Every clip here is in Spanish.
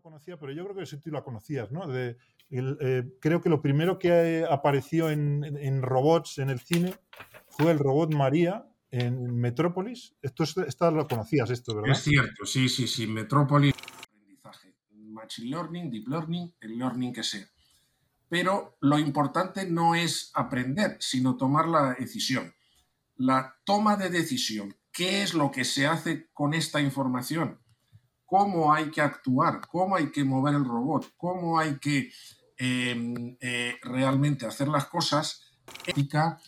conocía, pero yo creo que sí tú la conocías, ¿no? Eh, creo que lo primero que apareció en, robots en el cine fue el robot María en Metrópolis. Esto esta lo conocías, esto, ¿verdad? Es cierto, sí, sí, sí. Metrópolis, aprendizaje, machine learning, deep learning, el learning que sea. Pero lo importante no es aprender, sino tomar la decisión. La toma de decisión. ¿Qué es lo que se hace con esta información? Cómo hay que actuar, cómo hay que mover el robot, cómo hay que em, eh, realmente hacer las cosas, ética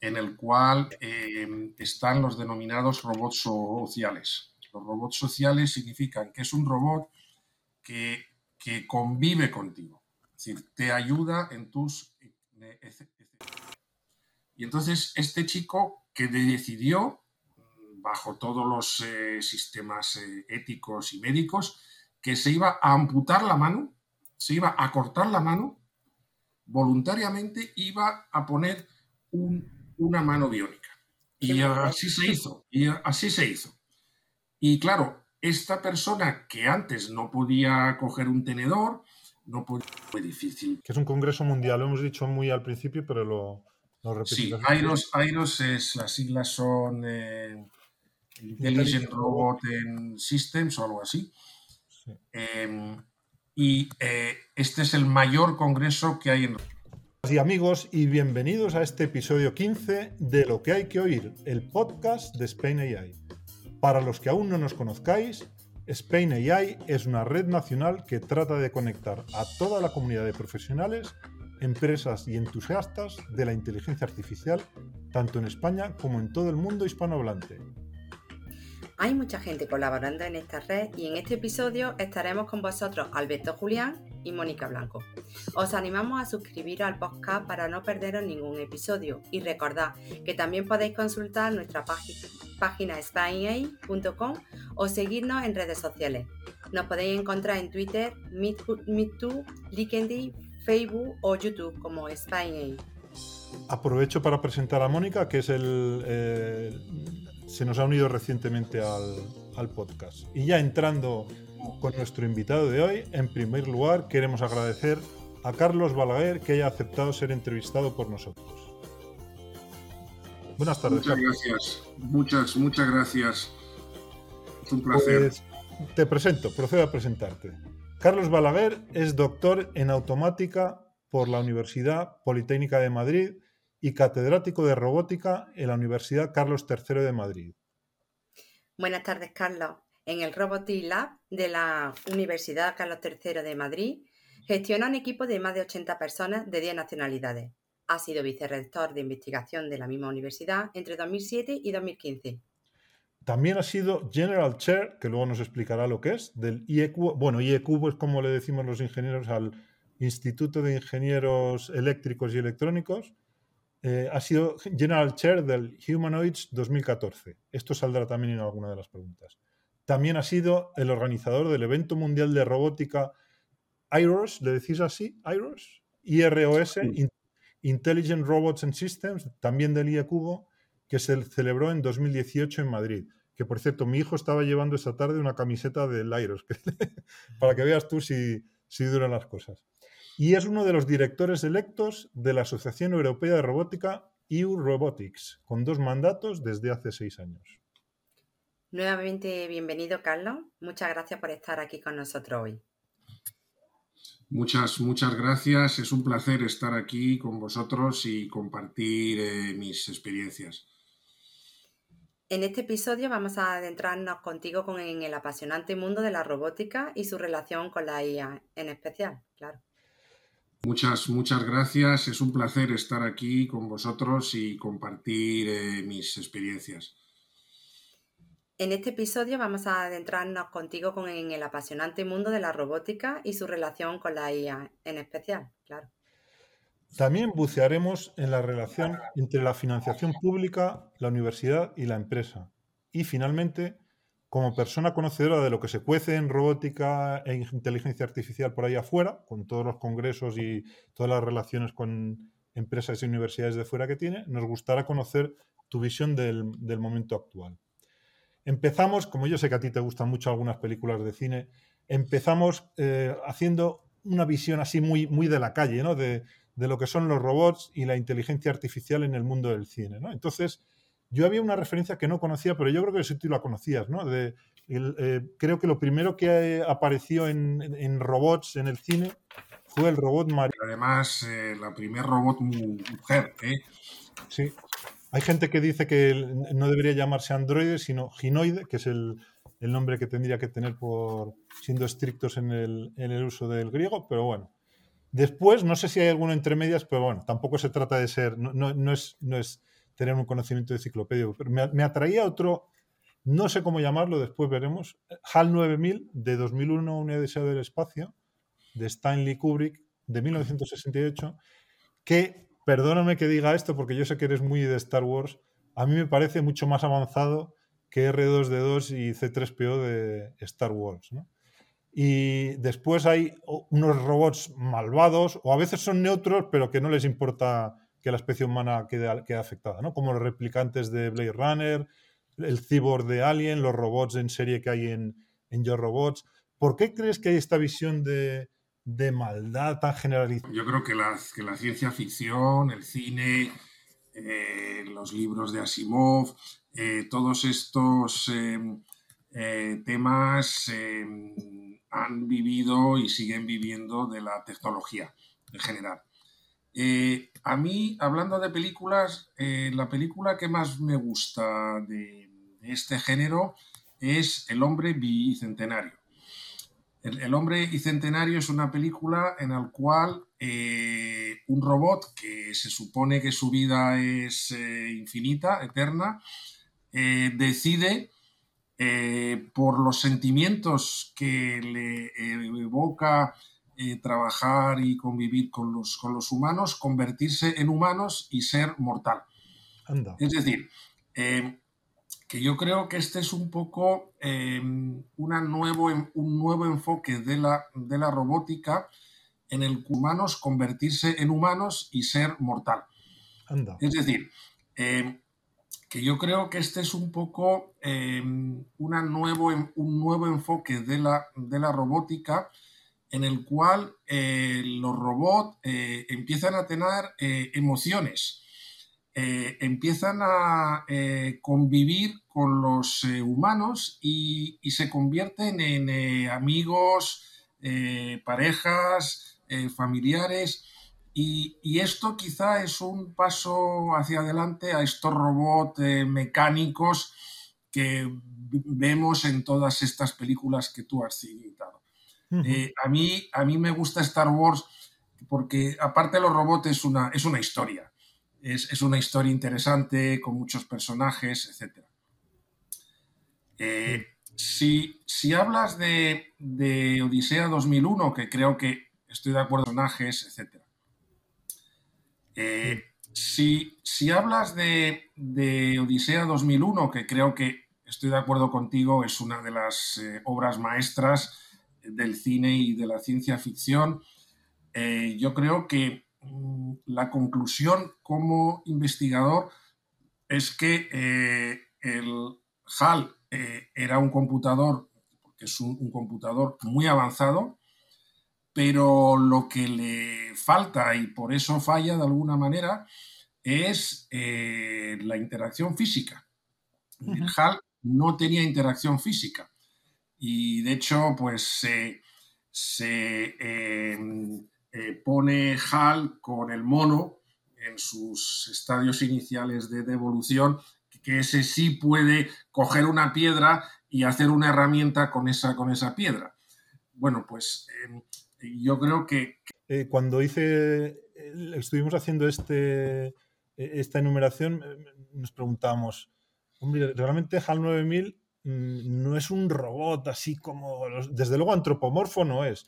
en el cual em, están los denominados robots sociales. Los robots sociales significan que es un robot que, convive contigo, es decir, te ayuda en tus... Y entonces este chico que decidió bajo todos los eh, sistemas eh, éticos y médicos, que se iba a amputar la mano, se iba a cortar la mano, voluntariamente iba a poner una mano biónica. Y así se hizo, y así se hizo. Y claro, esta persona que antes no podía coger un tenedor, no podía, fue difícil. Que es un congreso mundial, lo hemos dicho muy al principio, pero lo, lo Sí, AIROS, es, las siglas son eh, Intelligent Robot Systems o algo así. Em, y eh, este es el mayor congreso que hay en... Y amigos, y bienvenidos a este episodio 15 de Lo que hay que oír, el podcast de Spain AI. Para los que aún no nos conozcáis, Spain AI es una red nacional que trata de conectar a toda la comunidad de profesionales, empresas y entusiastas de la inteligencia artificial, tanto en España como en todo el mundo hispanohablante. Hay mucha gente colaborando en esta red y en este episodio estaremos con vosotros Alberto Julián y Mónica Blanco. Os animamos a suscribir al podcast para no perderos ningún episodio y recordad que también podéis consultar nuestra página spinai.com o seguirnos en redes sociales. Nos podéis encontrar en Twitter, MeToo, LinkedIn, Facebook o YouTube como SpineA. Aprovecho para presentar a Mónica, que es el, eh, se nos ha unido recientemente al, podcast. Y ya entrando con nuestro invitado de hoy, en primer lugar queremos agradecer a Carlos Balaguer que haya aceptado ser entrevistado por nosotros. Buenas tardes. Muchas gracias, muchas, muchas gracias. Es un placer. Pues, te presento, procedo a presentarte. Carlos Balaguer es doctor en automática por la Universidad Politécnica de Madrid y catedrático de robótica en la Universidad Carlos III de Madrid. Buenas tardes, Carlos. En el Robotics Lab de la Universidad Carlos III de Madrid gestiona un equipo de más de 80 personas de 10 nacionalidades. Ha sido vicerrector de investigación de la misma universidad entre 2007 y 2015. También ha sido General Chair, que luego nos explicará lo que es, del IEQ. Bueno, IEQ es como le decimos los ingenieros al Instituto de Ingenieros Eléctricos y Electrónicos, eh, ha sido General Chair del Humanoids 2014. Esto saldrá también en alguna de las preguntas. También ha sido el organizador del evento mundial de robótica IROS, ¿le decís así? IROS, IROS, Intelligent Robots and Systems, también del IECUBO, que se celebró en 2018 en Madrid. Que por cierto, mi hijo estaba llevando esa tarde una camiseta del IROS, para que veas tú si, si duran las cosas y es uno de los directores electos de la Asociación Europea de Robótica EU Robotics, con dos mandatos desde hace seis años. Nuevamente bienvenido, Carlos. Muchas gracias por estar aquí con nosotros hoy. Muchas, muchas gracias. Es un placer estar aquí con vosotros y compartir eh, mis experiencias. En este episodio vamos a adentrarnos contigo en el apasionante mundo de la robótica y su relación con la IA en especial, claro. Muchas, muchas gracias. Es un placer estar aquí con vosotros y compartir eh, mis experiencias. En este episodio vamos a adentrarnos contigo en el apasionante mundo de la robótica y su relación con la IA en especial, claro. También bucearemos en la relación entre la financiación pública, la universidad y la empresa. Y finalmente como persona conocedora de lo que se cuece en robótica e inteligencia artificial por ahí afuera, con todos los congresos y todas las relaciones con empresas y universidades de fuera que tiene, nos gustará conocer tu visión del, momento actual. Empezamos, como yo sé que a ti te gustan mucho algunas películas de cine, empezamos eh, haciendo una visión así muy, muy de la calle, ¿no? De, lo que son los robots y la inteligencia artificial en el mundo del cine. Entonces, yo había una referencia que no conocía, pero yo creo que sí tú la conocías, ¿no? De, eh, creo que lo primero que apareció en, robots en el cine fue el robot Mario. Además, eh, la primer robot mujer, ¿eh? Sí. Hay gente que dice que no debería llamarse androide, sino ginoide, que es el, el nombre que tendría que tener por siendo estrictos en el, en el, uso del griego, pero bueno. Después, no sé si hay alguno entre medias, pero bueno, tampoco se trata de ser, no, no, es, no es, tener un conocimiento enciclopédico. Pero me, atraía otro, no sé cómo llamarlo, después veremos, HAL 9000 de 2001, Una deseo del espacio, de Stanley Kubrick, de 1968, que, perdóname que diga esto porque yo sé que eres muy de Star Wars, a mí me parece mucho más avanzado que R2D2 y C3PO de Star Wars. Y después hay unos robots malvados, o a veces son neutros, pero que no les importa que la especie humana quede, afectada, ¿no? como los replicantes de Blade Runner, el cyborg de Alien, los robots en serie que hay en, en Yo Robots. ¿Por qué crees que hay esta visión de, maldad tan generalizada? Yo creo que la, que la ciencia ficción, el cine, eh, los libros de Asimov, eh, todos estos em, eh, temas em, han vivido y siguen viviendo de la tecnología en general. A mí, hablando de películas, la película que más me gusta de este género es El hombre bicentenario. El, hombre bicentenario es una película en la cual eh, un robot que se supone que su vida es eh, infinita, eterna, eh, decide por los sentimientos que le evoca trabajar y convivir con los, con los humanos, convertirse en humanos y ser mortal. Es decir, que yo creo que este es un poco em, una nuevo, un nuevo enfoque de la, de la robótica en el que humanos convertirse en humanos y ser mortal. Es decir, em, que yo creo que este es un poco em, una nuevo, un nuevo enfoque de la, de la robótica en el cual eh, los robots eh, empiezan a tener eh, emociones empiezan a convivir con los humanos y, se convierten en amigos, parejas, familiares. Y, y, esto quizá es un paso hacia adelante a estos robots mecánicos que vemos en todas estas películas que tú has citado. A, mí, a mí me gusta Star Wars porque aparte de los robots es una, es una historia es, una historia interesante con muchos personajes, etc. Eh, si, hablas de, Odisea 2001, que creo que estoy de acuerdo con personajes, etc. Eh, si, hablas de, Odisea 2001, que creo que estoy de acuerdo contigo, es una de las eh, obras maestras del cine y de la ciencia ficción, yo creo que Mm, la conclusión como investigador es que eh, el HAL eh, era un computador, porque es un, computador muy avanzado, pero lo que le falta y por eso falla de alguna manera es eh, la interacción física. El HAL no tenía interacción física y de hecho pues se eh, pone HAL con el mono en sus estadios iniciales de devolución, que ese sí puede coger una piedra y hacer una herramienta con esa, con esa piedra. Bueno, pues em, yo creo que... Eh, cuando hice, estuvimos haciendo este, esta enumeración, nos preguntamos, hombre, realmente HAL 9000 mm, no es un robot así como, desde luego antropomorfo no es.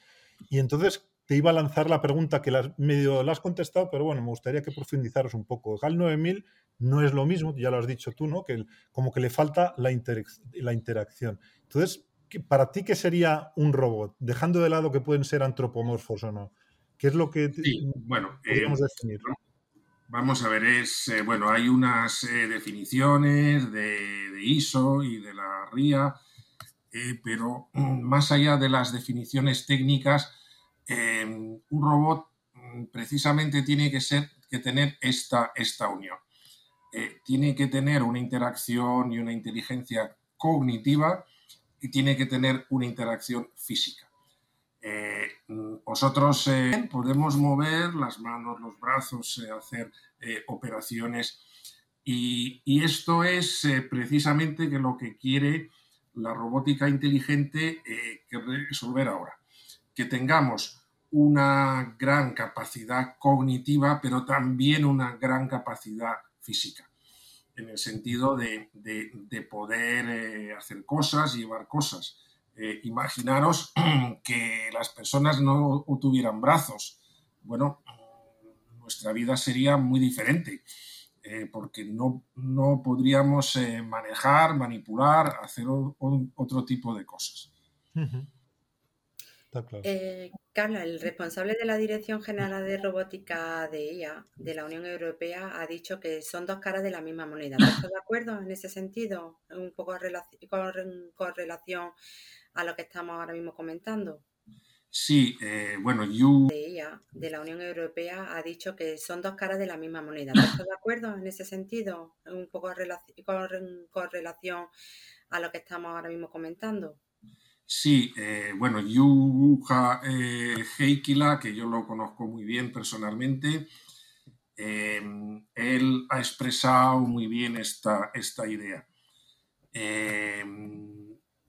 Y entonces, te iba a lanzar la pregunta que medio la has contestado, pero bueno, me gustaría que profundizaros un poco. HAL 9000 no es lo mismo, ya lo has dicho tú, ¿no? Que como que le falta la, la interacción. Entonces, ¿para ti qué sería un robot? Dejando de lado que pueden ser antropomorfos o no. ¿Qué es lo que bueno, podemos eh, definir? Vamos a ver, es eh, bueno, hay unas eh, definiciones de, ISO y de la RIA pero mm, más allá de las definiciones técnicas, un robot mm, precisamente tiene que, ser, que tener esta, esta unión. tiene que tener una interacción y una inteligencia cognitiva y tiene que tener una interacción física. Eh, nosotros eh, podemos mover las manos, los brazos, eh, hacer operaciones y, esto es precisamente lo que quiere la robótica inteligente resolver ahora. Que tengamos una gran capacidad cognitiva, pero también una gran capacidad física en el sentido de, poder hacer cosas, llevar cosas. Eh, imaginaros que las personas no tuvieran brazos. Bueno, nuestra vida sería muy diferente, eh, porque no, no podríamos manejar, manipular, hacer otro tipo de cosas. Eh, Carla, el responsable de la Dirección General de Robótica de IA de la Unión Europea ha dicho que son dos caras de la misma moneda. ¿Estás de acuerdo en ese sentido? Un poco con, relación a lo que estamos ahora mismo comentando. Sí, eh, bueno, you... De IA de la Unión Europea ha dicho que son dos caras de la misma moneda. ¿Estás de acuerdo en ese sentido? Un poco con relación a lo que estamos ahora mismo comentando. Sí, eh, bueno, Yuha eh, Heikila, que yo lo conozco muy bien personalmente, él ha expresado muy bien esta, esta idea.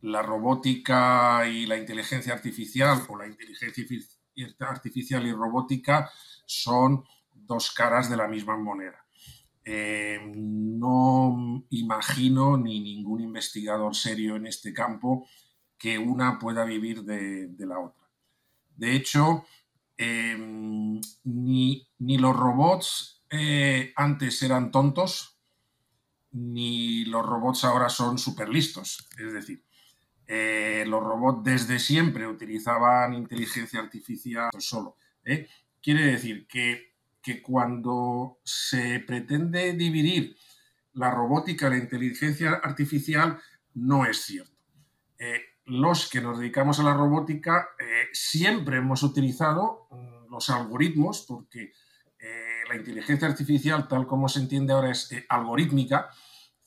La robótica y la inteligencia artificial, o la inteligencia artificial y robótica, son dos caras de la misma moneda. no imagino ni ningún investigador serio en este campo que una pueda vivir de, la otra. De hecho, em, ni, los robots eh, antes eran tontos, ni los robots ahora son súper listos. Es decir, eh, los robots desde siempre utilizaban inteligencia artificial solo. ¿eh? Quiere decir que, que, cuando se pretende dividir la robótica y la inteligencia artificial, no es cierto los que nos dedicamos a la robótica eh, siempre hemos utilizado mm, los algoritmos, porque eh, la inteligencia artificial, tal como se entiende ahora, es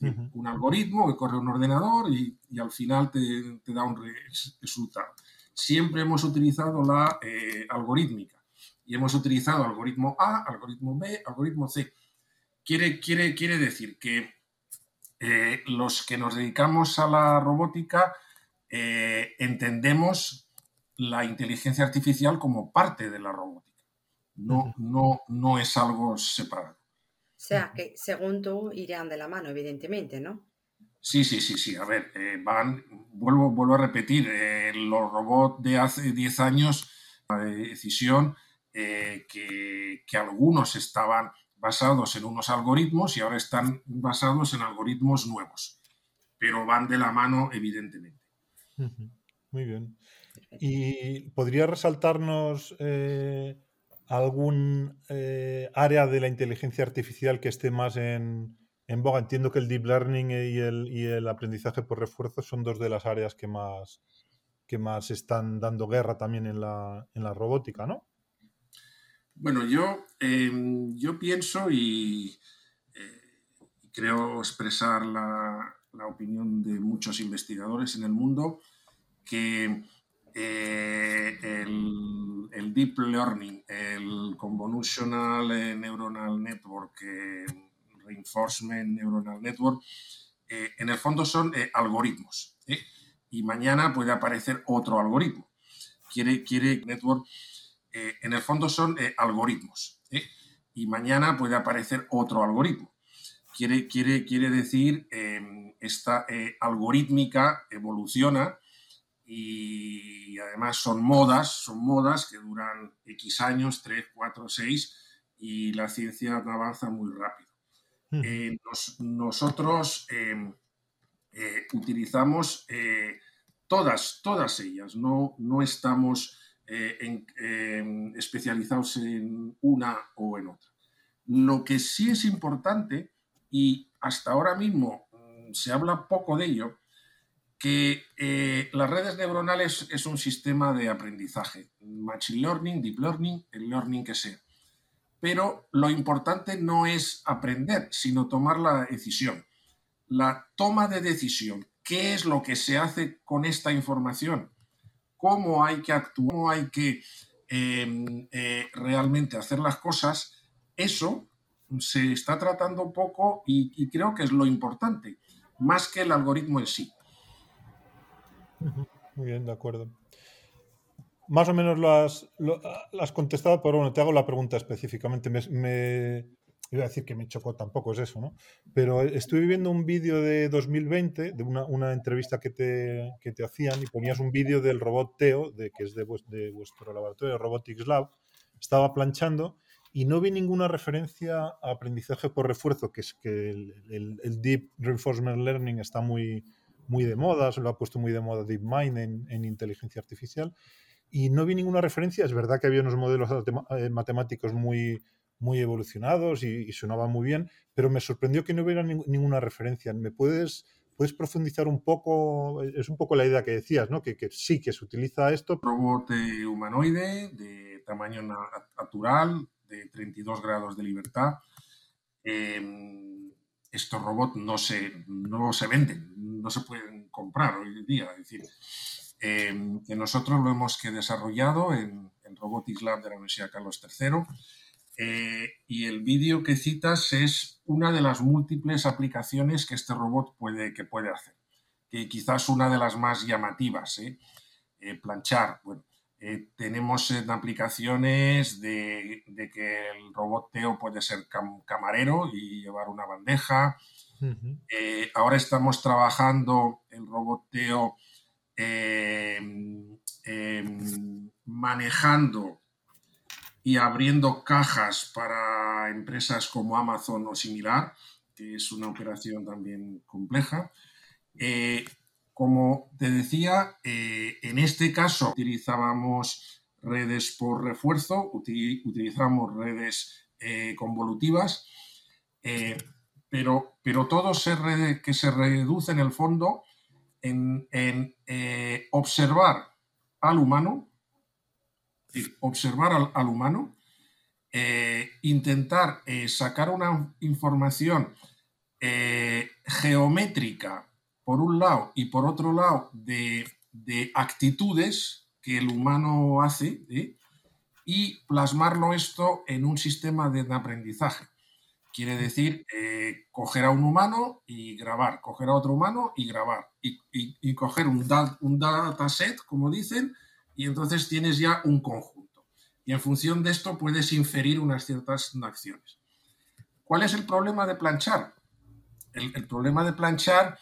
eh, algorítmica. Un algoritmo que corre un ordenador y, al final te, da un resultado. Siempre hemos utilizado la algorítmica y hemos utilizado algoritmo A, algoritmo B, algoritmo C. Quiere, quiere, quiere decir que los que nos dedicamos a la robótica eh, entendemos la inteligencia artificial como parte de la robótica. No, no, no es algo separado. O sea, que según tú irían de la mano, evidentemente, ¿no? Sí, sí, sí, sí. A ver, eh, van, vuelvo, vuelvo a repetir, eh, los robots de hace 10 años, la decisión que, que, algunos estaban basados en unos algoritmos y ahora están basados en algoritmos nuevos, pero van de la mano, evidentemente. Muy bien. ¿Y podría resaltarnos eh, algún eh, área de la inteligencia artificial que esté más en, boga? Entiendo que el deep learning y el, aprendizaje por refuerzo son dos de las áreas que más, que más están dando guerra también en la, robótica, ¿no? Bueno, yo, em, yo pienso y eh, creo expresar la, la opinión de muchos investigadores en el mundo, que eh, el, Deep Learning, el Convolutional Neuronal Network, eh, Reinforcement Neuronal Network, eh, en el fondo son algoritmos. Y mañana puede aparecer otro algoritmo. Quiere, quiere network, en el fondo son algoritmos. Y mañana puede aparecer otro algoritmo. Quiere, quiere, quiere decir esta eh, algorítmica evoluciona y además son modas, son modas que duran X años, 3, 4, 6 y la ciencia avanza muy rápido. Hmm. Eh, nosotros em, eh, utilizamos todas, todas ellas, no, no estamos em, especializados en una o en otra. Lo que sí es importante y hasta ahora mismo se habla poco de ello, que eh, las redes neuronales es un sistema de aprendizaje, machine learning, deep learning, el learning que sea. Pero lo importante no es aprender, sino tomar la decisión. La toma de decisión, qué es lo que se hace con esta información, cómo hay que actuar, cómo hay que em, eh, realmente hacer las cosas, eso se está tratando poco y creo que es lo importante, más que el algoritmo en sí. Muy bien, de acuerdo. Más o menos lo has, contestado, pero bueno, te hago la pregunta específicamente. Me, iba a decir que me chocó, tampoco es eso, ¿no? Pero estuve viendo un vídeo de 2020, de una, entrevista que te, te, hacían, y ponías un vídeo del robot Teo, de, que es de, vuestro laboratorio, Robotics Lab. Estaba planchando y no vi ninguna referencia a aprendizaje por refuerzo, que es que el Deep Reinforcement Learning está muy, muy de moda, se lo ha puesto muy de moda DeepMind en, en inteligencia artificial, y no vi ninguna referencia. Es verdad que había unos modelos eh, matemáticos muy, muy evolucionados y, sonaba muy bien, pero me sorprendió que no hubiera ninguna referencia. ¿Me puedes, puedes profundizar un poco? Es un poco la idea que decías, ¿no? Que, que sí, que se utiliza esto. Robot humanoide de tamaño natural, de 32 grados de libertad. Em, estos robots no se, no se venden, no se pueden comprar hoy en día. Es decir, em, que nosotros lo hemos que desarrollado en, en, Robotics Lab de la Universidad Carlos III. Eh, y el vídeo que citas es una de las múltiples aplicaciones que este robot puede, que puede hacer. Que quizás una de las más llamativas. ¿eh? Eh, planchar. Bueno, tenemos aplicaciones de, de, que el robot Teo puede ser camarero y llevar una bandeja, eh, ahora estamos trabajando el roboteo em, em, manejando y abriendo cajas para empresas como Amazon o similar, que es una operación también compleja. Eh, como te decía, eh, en este caso utilizábamos redes por refuerzo, utilizamos redes convolutivas pero, pero todo se que se reduce en el fondo en, eh, observar al humano, observar al, humano, eh, intentar eh, sacar una información geométrica por un lado y por otro lado de, de actitudes que el humano hace y plasmarlo esto en un sistema de aprendizaje. Quiere decir eh, coger a un humano y grabar, coger a otro humano y grabar, y, coger un, un dataset, como dicen, y entonces tienes ya un conjunto. Y en función de esto puedes inferir unas ciertas acciones. ¿Cuál es el problema de planchar? El, problema de planchar,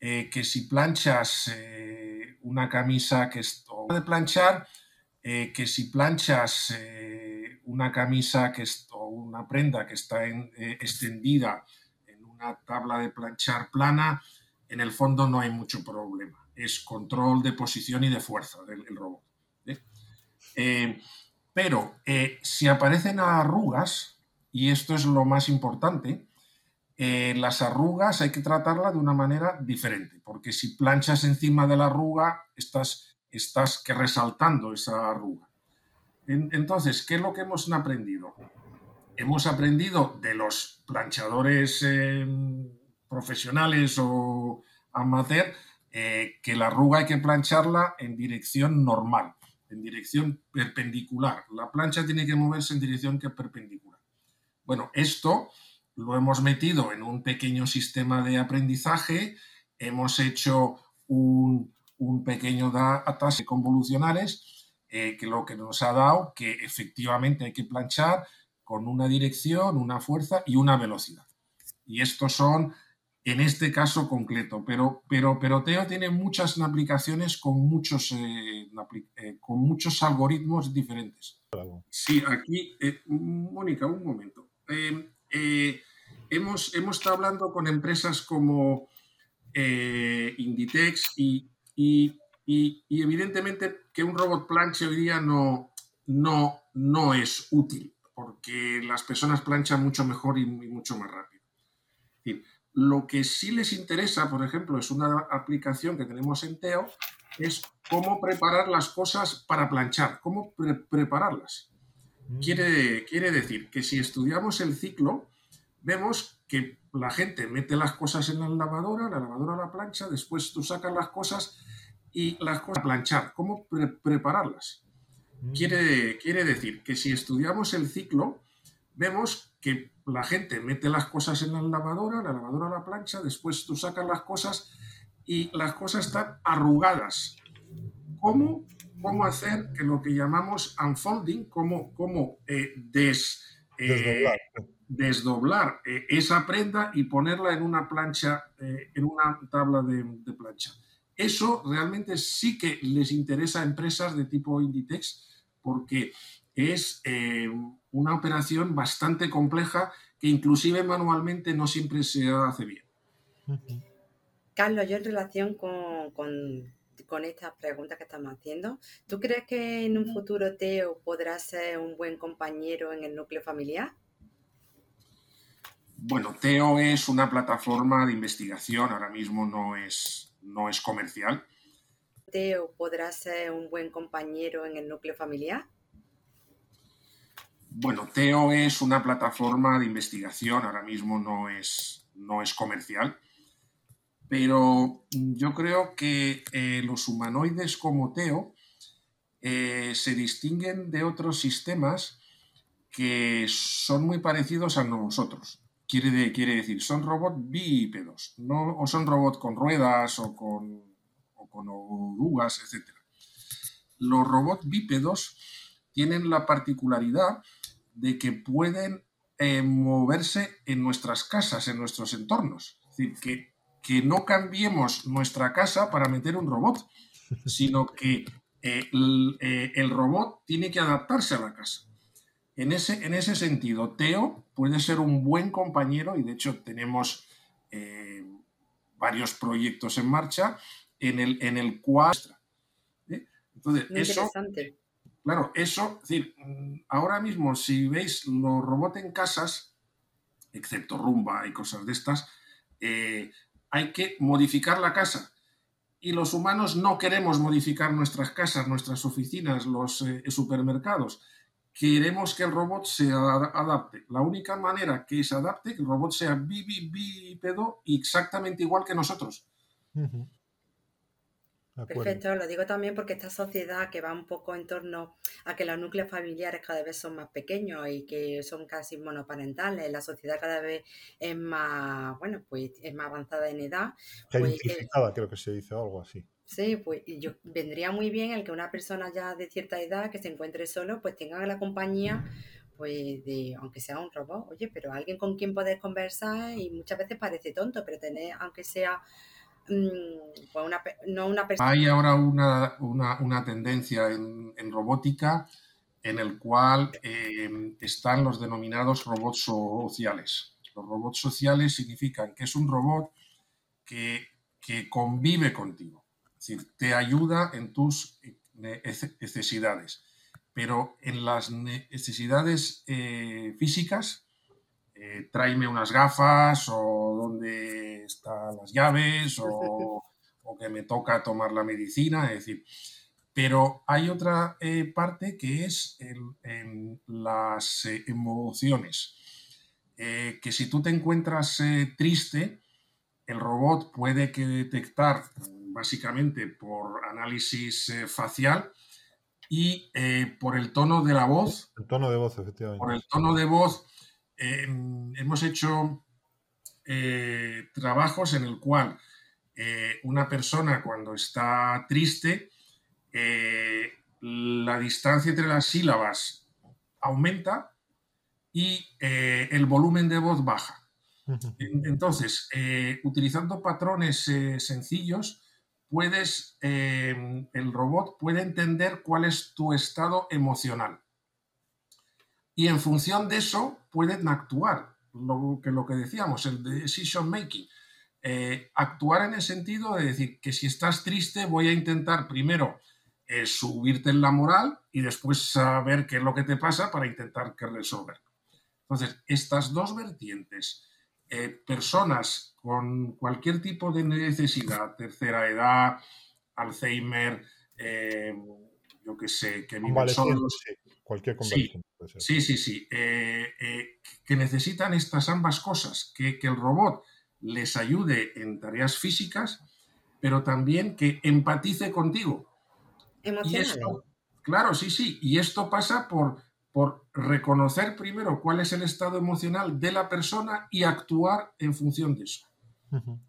eh, que si planchas eh, una camisa que es... de planchar, que si planchas una camisa que es, o una prenda que está eh, extendida en una tabla de planchar plana, en el fondo no hay mucho problema. Es control de posición y de fuerza del robot. ¿eh? Eh, pero si aparecen arrugas, y esto es lo más importante, las arrugas hay que tratarlas de una manera diferente, porque si planchas encima de la arruga, estás, estás que resaltando esa arruga. Entonces, ¿qué es lo que hemos aprendido? Hemos aprendido de los planchadores em, profesionales o amateur eh, que la arruga hay que plancharla en dirección normal, en dirección perpendicular. La plancha tiene que moverse en dirección que perpendicular. Bueno, esto lo hemos metido en un pequeño sistema de aprendizaje, hemos hecho un, un pequeño datasets convolucionales eh, que lo que nos ha dado que efectivamente hay que planchar con una dirección, una fuerza y una velocidad. Y estos son, en este caso concreto, pero, pero, pero Teo tiene muchas aplicaciones con muchos, eh, eh, con muchos algoritmos diferentes. Sí, aquí, Mónica, un momento. Hemos, hemos estado hablando con empresas como Inditex y, y y, evidentemente que un robot planche hoy día no, no, no es útil, porque las personas planchan mucho mejor y, mucho más rápido. Lo que sí les interesa, por ejemplo, es una aplicación que tenemos en Teo, es cómo preparar las cosas para planchar, cómo prepararlas. Mm. Quiere, quiere decir que si estudiamos el ciclo, vemos que la gente mete las cosas en la lavadora, la lavadora a la plancha, después tú sacas las cosas y las cosas a planchar, cómo prepararlas. Mm. Quiere, quiere decir que si estudiamos el ciclo, vemos que la gente mete las cosas en la lavadora, la lavadora a la plancha, después tú sacas las cosas y las cosas están arrugadas. ¿Cómo, cómo hacer que lo que llamamos unfolding, cómo, cómo eh, des, eh, desdoblar, eh, esa prenda y ponerla en una plancha, en una tabla de, de, plancha? Eso realmente sí que les interesa a empresas de tipo Inditex porque es una operación bastante compleja que inclusive manualmente no siempre se hace bien. Carlos, yo en relación con, con, estas preguntas que estamos haciendo, ¿tú crees que en un futuro Teo podrá ser un buen compañero en el núcleo familiar? Bueno, Teo es una plataforma de investigación, ahora mismo no es, no es comercial. ¿Teo podrá ser un buen compañero en el núcleo familiar? Bueno, Teo es una plataforma de investigación, ahora mismo no es, no es comercial, pero yo creo que eh, los humanoides como Teo eh, se distinguen de otros sistemas que son muy parecidos a nosotros. Quiere, decir, son robots bípedos, no, o son robots con ruedas o con, o con orugas, etc. Los robots bípedos tienen la particularidad de que pueden eh, moverse en nuestras casas, en nuestros entornos. Es decir, que, que no cambiemos nuestra casa para meter un robot, sino que eh, eh, el, robot tiene que adaptarse a la casa. En ese, en ese sentido, Teo puede ser un buen compañero y de hecho tenemos varios proyectos en marcha en el, en el cual... Entonces, eso, Claro, eso, es decir, ahora mismo si veis los robots en casas, excepto rumba y cosas de estas, eh, hay que modificar la casa. Y los humanos no queremos modificar nuestras casas, nuestras oficinas, los eh, supermercados. Queremos que el robot se adapte. La única manera que se adapte, que el robot sea bípedo exactamente igual que nosotros. Perfecto, lo digo también porque esta sociedad que va un poco en torno a que los núcleos familiares cada vez son más pequeños y que son casi monoparentales, la sociedad cada vez es más, bueno, pues es más avanzada en edad. Pues, creo que se dice algo así. Sí, pues yo vendría muy bien el que una persona ya de cierta edad que se encuentre solo, pues tenga la compañía pues de, aunque sea un robot, oye, pero alguien con quien poder conversar y muchas veces parece tonto, pero tener, aunque sea Mm, pues Hay ahora una, tendencia en, robótica en el cual eh, están los denominados robots sociales. Los robots sociales significan que es un robot que, convive contigo, es decir, te ayuda en tus necesidades, pero en las necesidades eh, físicas, eh, tráeme unas gafas o donde están las llaves o, que me toca tomar la medicina, es decir, pero hay otra eh, parte que es en las eh, emociones. Eh, que si tú te encuentras triste, el robot puede que detectar básicamente por análisis facial y por el tono de la voz. El tono de voz, efectivamente. Por el tono de voz. hemos hecho eh, trabajos en el cual eh, una persona cuando está triste, eh, la distancia entre las sílabas aumenta y el volumen de voz baja. Entonces, utilizando patrones sencillos, puedes, el robot puede entender cuál es tu estado emocional. Y en función de eso pueden actuar lo que, lo que decíamos, el decision making. Eh, actuar en el sentido de decir que si estás triste voy a intentar primero eh, subirte en la moral y después saber qué es lo que te pasa para intentar que resolver. Entonces, estas dos vertientes personas con cualquier tipo de necesidad, tercera edad, Alzheimer, yo qué sé, que viven solos. Cualquier convaleciente. Sí, sí, sí. que necesitan estas ambas cosas, que, que el robot les ayude en tareas físicas, pero también que empatice contigo. Emocional. claro, sí, sí. Y esto pasa por, por reconocer primero cuál es el estado emocional de la persona y actuar en función de eso.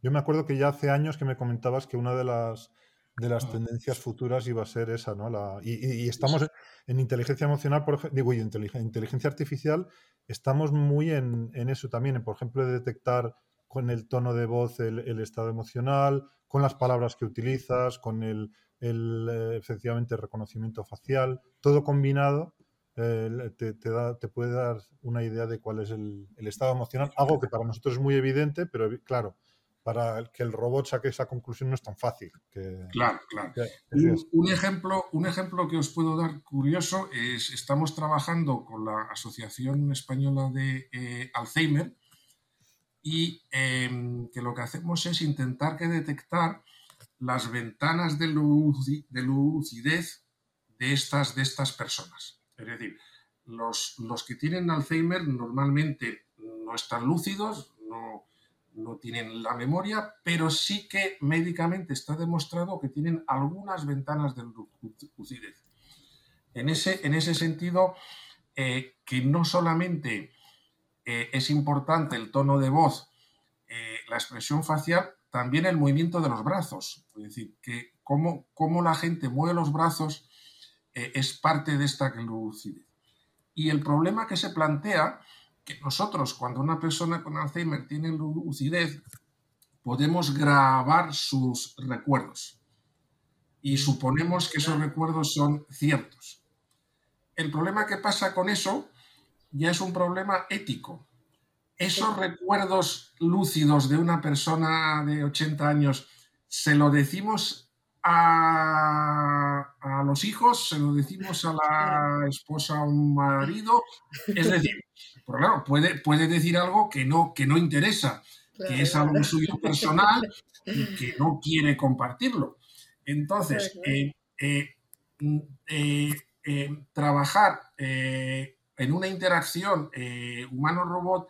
Yo me acuerdo que ya hace años que me comentabas que una de las, de las ah. tendencias futuras iba a ser esa, ¿no? La, y, estamos en inteligencia emocional, por ejemplo, digo, y inteligencia artificial, estamos muy en, en, eso también, por ejemplo, de detectar con el tono de voz el, estado emocional, con las palabras que utilizas, con el, el eh, efectivamente reconocimiento facial, todo combinado eh, te, da, te, puede dar una idea de cuál es el, estado emocional, algo que para nosotros es muy evidente, pero claro, para que el robot saque esa conclusión no es tan fácil. claro, claro. un, ejemplo, un ejemplo que os puedo dar curioso es, estamos trabajando con la Asociación Española de eh, Alzheimer, y em, que lo que hacemos es intentar que detectar las ventanas de, de lucidez de estas, de estas personas. Es decir, los, los, que tienen Alzheimer normalmente no están lúcidos, no, no tienen la memoria, pero sí que médicamente está demostrado que tienen algunas ventanas de lucidez. En ese, en ese sentido, eh, que no solamente eh, es importante el tono de voz, eh, la expresión facial, también el movimiento de los brazos. Es decir, que cómo, cómo la gente mueve los brazos eh, es parte de esta lucidez. Y el problema que se plantea, que nosotros cuando una persona con Alzheimer tiene lucidez, podemos grabar sus recuerdos y suponemos que esos recuerdos son ciertos. El problema que pasa con eso ya es un problema ético. Esos recuerdos lúcidos de una persona de 80 años, ¿se lo decimos a, los hijos? ¿Se lo decimos a la esposa o un marido? Es decir, pues claro, puede, puede decir algo que no, que no interesa, que es algo suyo personal y que no quiere compartirlo. Entonces, eh, eh, mm, eh, trabajar en una interacción humano-robot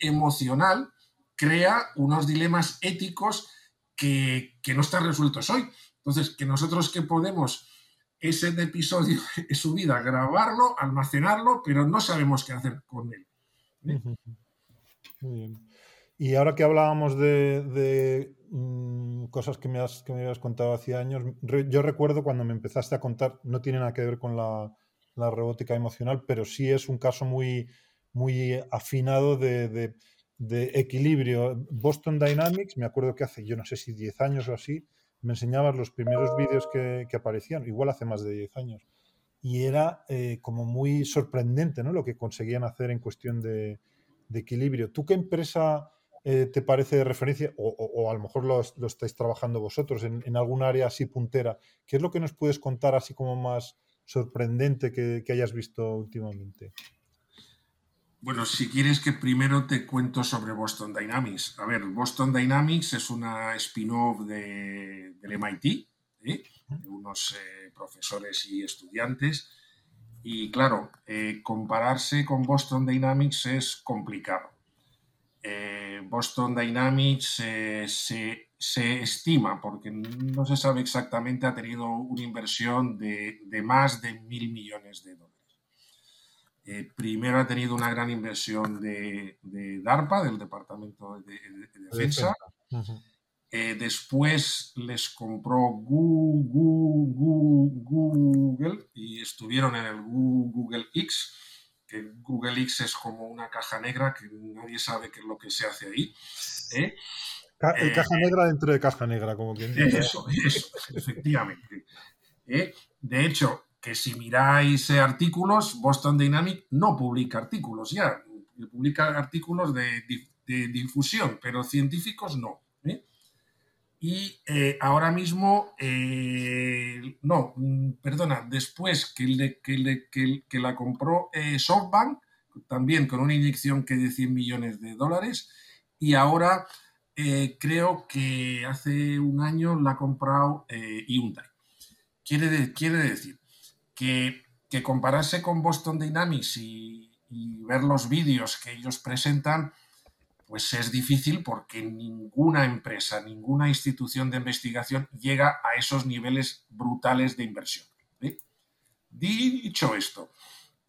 emocional crea unos dilemas éticos que, no están resueltos hoy. Entonces, que nosotros que podemos ese episodio en su vida, grabarlo, almacenarlo, pero no sabemos qué hacer con él. Muy bien. Y ahora que hablábamos de, mm, cosas que me, has, que me habías contado hace años, yo recuerdo cuando me empezaste a contar, no tiene nada que ver con la, la robótica emocional, pero sí es un caso muy, muy afinado de, equilibrio. Boston Dynamics, me acuerdo que hace, yo no sé si 10 años o así, me enseñabas los primeros vídeos que, aparecían, igual hace más de 10 años. Y era eh, como muy sorprendente ¿no? lo que conseguían hacer en cuestión de, equilibrio. ¿Tú qué empresa eh, te parece de referencia, o, a lo mejor lo, estáis trabajando vosotros en, en, algún área así puntera? ¿Qué es lo que nos puedes contar así como más, sorprendente que, hayas visto últimamente? Bueno, si quieres que primero te cuento sobre Boston Dynamics. A ver, Boston Dynamics es una spin-off de, del MIT, de unos eh, profesores y estudiantes. Y claro, eh, compararse con Boston Dynamics es complicado. Eh, Boston Dynamics se se estima, porque no se sabe exactamente, ha tenido una inversión de, más de mil millones de dólares. Eh, primero ha tenido una gran inversión de, DARPA, del Departamento de, Defensa. Eh, después les compró Google, Google, y estuvieron en el Google X, que Google X es como una caja negra que nadie sabe qué es lo que se hace ahí. ¿eh? Caja negra dentro de caja negra, como quien dice. Eso, eso, efectivamente. De hecho, que si miráis eh, artículos, Boston Dynamics no publica artículos ya, publica artículos de, difusión, pero científicos no. Y ahora mismo, no, mm, perdona, después que, que, que la compró SoftBank, también con una inyección que de 100 millones de dólares, y ahora creo que hace un año la ha comprado Hyundai. Quiere, quiere decir que, que, compararse con Boston Dynamics y, ver los vídeos que ellos presentan, pues es difícil porque ninguna empresa, ninguna institución de investigación llega a esos niveles brutales de inversión. Dicho esto,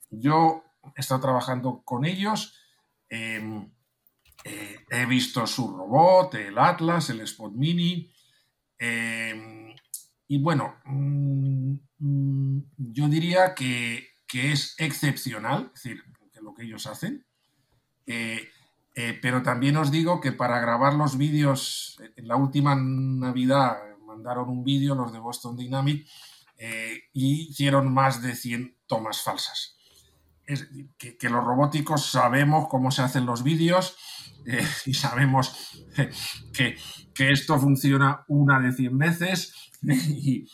yo he estado trabajando con ellos, em, eh, he visto su robot, el Atlas, el Spot Mini, em, y bueno, mm, mm, yo diría que, es excepcional, decir, lo que ellos hacen. Eh, eh, pero también os digo que para grabar los vídeos, en la última Navidad mandaron un vídeo los de Boston Dynamic eh, y hicieron más de 100 tomas falsas. Es que, que, los robóticos sabemos cómo se hacen los vídeos y sabemos que, que, esto funciona una de 100 veces y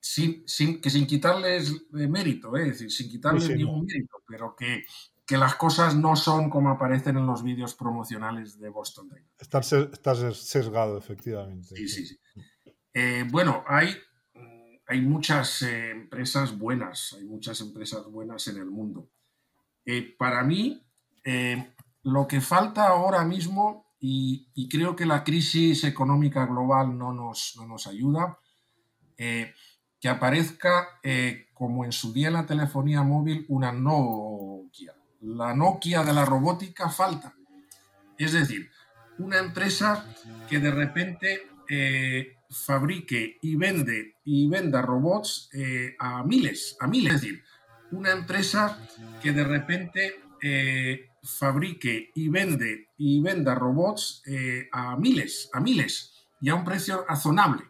sin, sin, que sin quitarles mérito, es decir, sin quitarles ningún mérito, pero que, que las cosas no son como aparecen en los vídeos promocionales de Boston Dynamics. Estás, sesgado, efectivamente. Sí, sí, sí. Eh, bueno, hay, hay muchas eh, empresas buenas, hay muchas empresas buenas en el mundo. Eh, para mí, lo que falta ahora mismo, y, creo que la crisis económica global no nos, no nos ayuda, que aparezca, como en su día en la telefonía móvil, una Nokia la Nokia de la robótica falta. Es decir, una empresa que de repente eh, fabrique y vende y venda robots eh, a miles, a miles. Es decir, una empresa que de repente eh, fabrique y vende y venda robots a miles, a miles y a un precio razonable.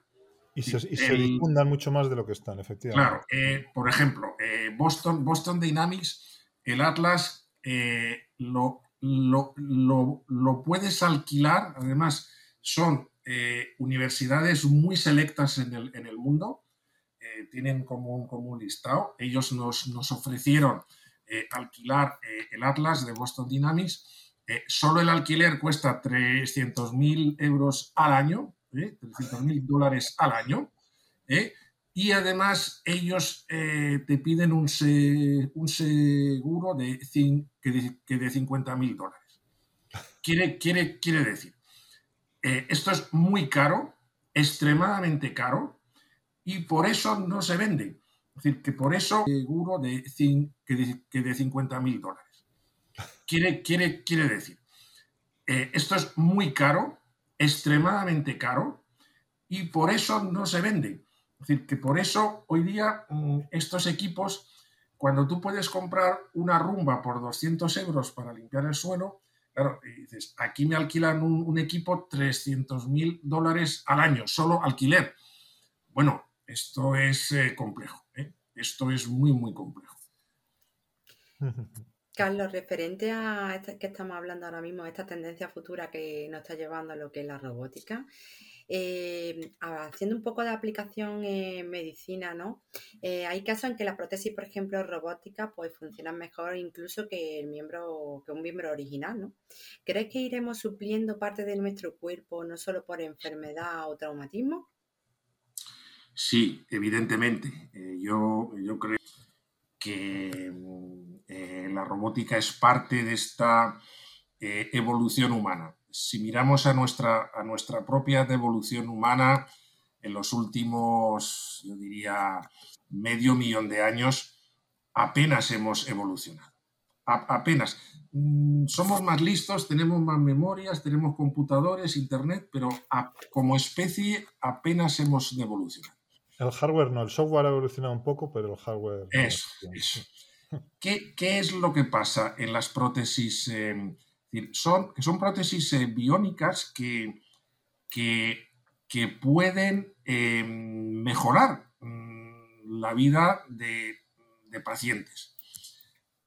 Y se, difundan mucho más de lo que están, efectivamente. Claro, por ejemplo, Boston, Boston Dynamics, el Atlas eh, lo, lo, puedes alquilar. Además, son eh, universidades muy selectas en el, en el mundo. Eh, tienen como un, como un, listado. Ellos nos, nos ofrecieron alquilar el Atlas de Boston Dynamics. solo el alquiler cuesta 300.000 euros al año, 300.000 dólares al año y además ellos eh, te piden un, seguro de, que de, que de 50 mil dólares. Quiere, quiere, quiere decir, eh, esto es muy caro, extremadamente caro, y por eso no se vende. Es decir, que por eso seguro de, que de, que de 50 mil dólares. Quiere, quiere, quiere decir, eh, esto es muy caro, extremadamente caro, y por eso no se vende. Es decir, que por eso hoy día mm, estos equipos, cuando tú puedes comprar una rumba por 200 euros para limpiar el suelo, claro, dices, aquí me alquilan un, equipo 300 mil dólares al año, solo alquiler. Bueno, esto es eh, complejo, ¿eh? esto es muy, muy complejo. Carlos, referente a este que estamos hablando ahora mismo, esta tendencia futura que nos está llevando a lo que es la robótica, eh, haciendo un poco de aplicación en medicina, ¿no? Eh, hay casos en que las prótesis, por ejemplo, robótica, pues funcionan mejor incluso que el miembro, que un miembro original, ¿no? ¿Crees que iremos supliendo parte de nuestro cuerpo no solo por enfermedad o traumatismo? Sí, evidentemente. Eh, yo, yo creo que mm, la robótica es parte de esta evolución humana si miramos a nuestra, a nuestra propia devolución humana en los últimos, yo diría, medio millón de años, apenas hemos evolucionado. apenas. Mm, somos más listos, tenemos más memorias, tenemos computadores, internet, pero como especie apenas hemos evolucionado. El hardware no, el software ha evolucionado un poco, pero el hardware... Es, ¿Qué, ¿Qué, es lo que pasa en las prótesis? Em, son, son prótesis eh, biónicas que, que, pueden eh, mejorar mm, la vida de, pacientes.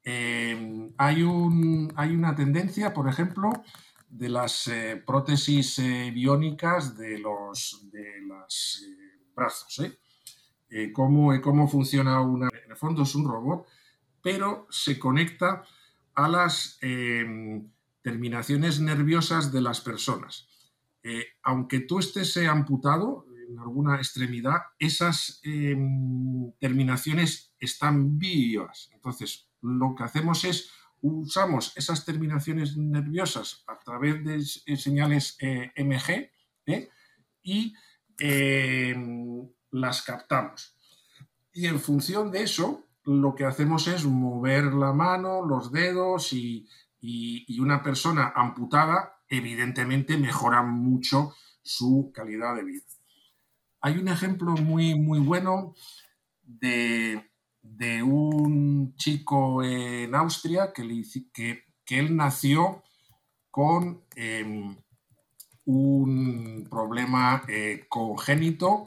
Eh, hay, un, hay, una tendencia, por ejemplo, de las prótesis biónicas de los de brazos. Cómo, cómo, funciona una. En el fondo es un robot, pero se conecta a las terminaciones nerviosas de las personas. Eh, aunque tú estés amputado en alguna extremidad, esas em, terminaciones están vivas. Entonces, lo que hacemos es usamos esas terminaciones nerviosas a través de señales MG y em, las captamos. Y en función de eso, lo que hacemos es mover la mano, los dedos y, una persona amputada, evidentemente, mejora mucho su calidad de vida. Hay un ejemplo muy, muy bueno de, un chico en Austria que, le, que, que él nació con em, un problema eh, congénito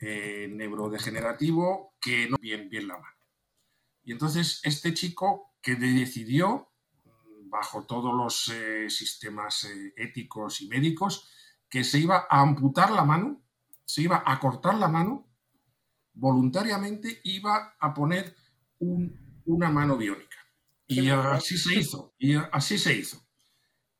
eh, neurodegenerativo que no bien bien la mano. Y entonces este chico que decidió, bajo todos los eh, sistemas éticos y médicos, que se iba a amputar la mano, se iba a cortar la mano, voluntariamente iba a poner una mano biónica. Y así se hizo, y así se hizo.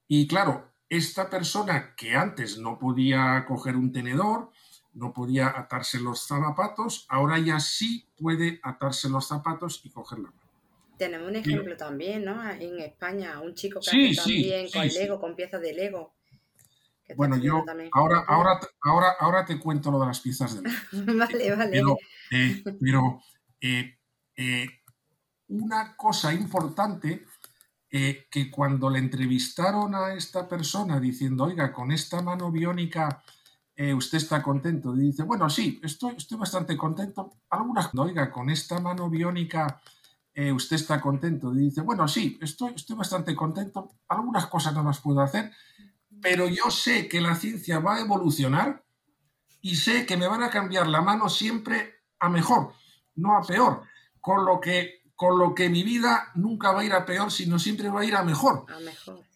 Y claro, esta persona que antes no podía coger un tenedor, no podía atarse los zapatos, ahora ya sí puede atarse los zapatos y coger la mano. Tenemos un ejemplo también, ¿no? En España, un chico que hace también con Lego, con piezas de Lego. Bueno, yo ahora, ahora, ahora, ahora te cuento lo de las piezas de Lego. vale, vale. Pero, eh, eh, eh, una cosa importante que cuando le entrevistaron a esta persona diciendo, oiga, con esta mano biónica eh, usted está contento, y dice, bueno, sí, estoy, estoy bastante contento. Algunas, oiga, con esta mano biónica eh, usted está contento, y dice, bueno, sí, estoy, estoy bastante contento. Algunas cosas no las puedo hacer, pero yo sé que la ciencia va a evolucionar y sé que me van a cambiar la mano siempre a mejor, no a peor. Con lo que con lo que mi vida nunca va a ir a peor, sino siempre va a ir a mejor.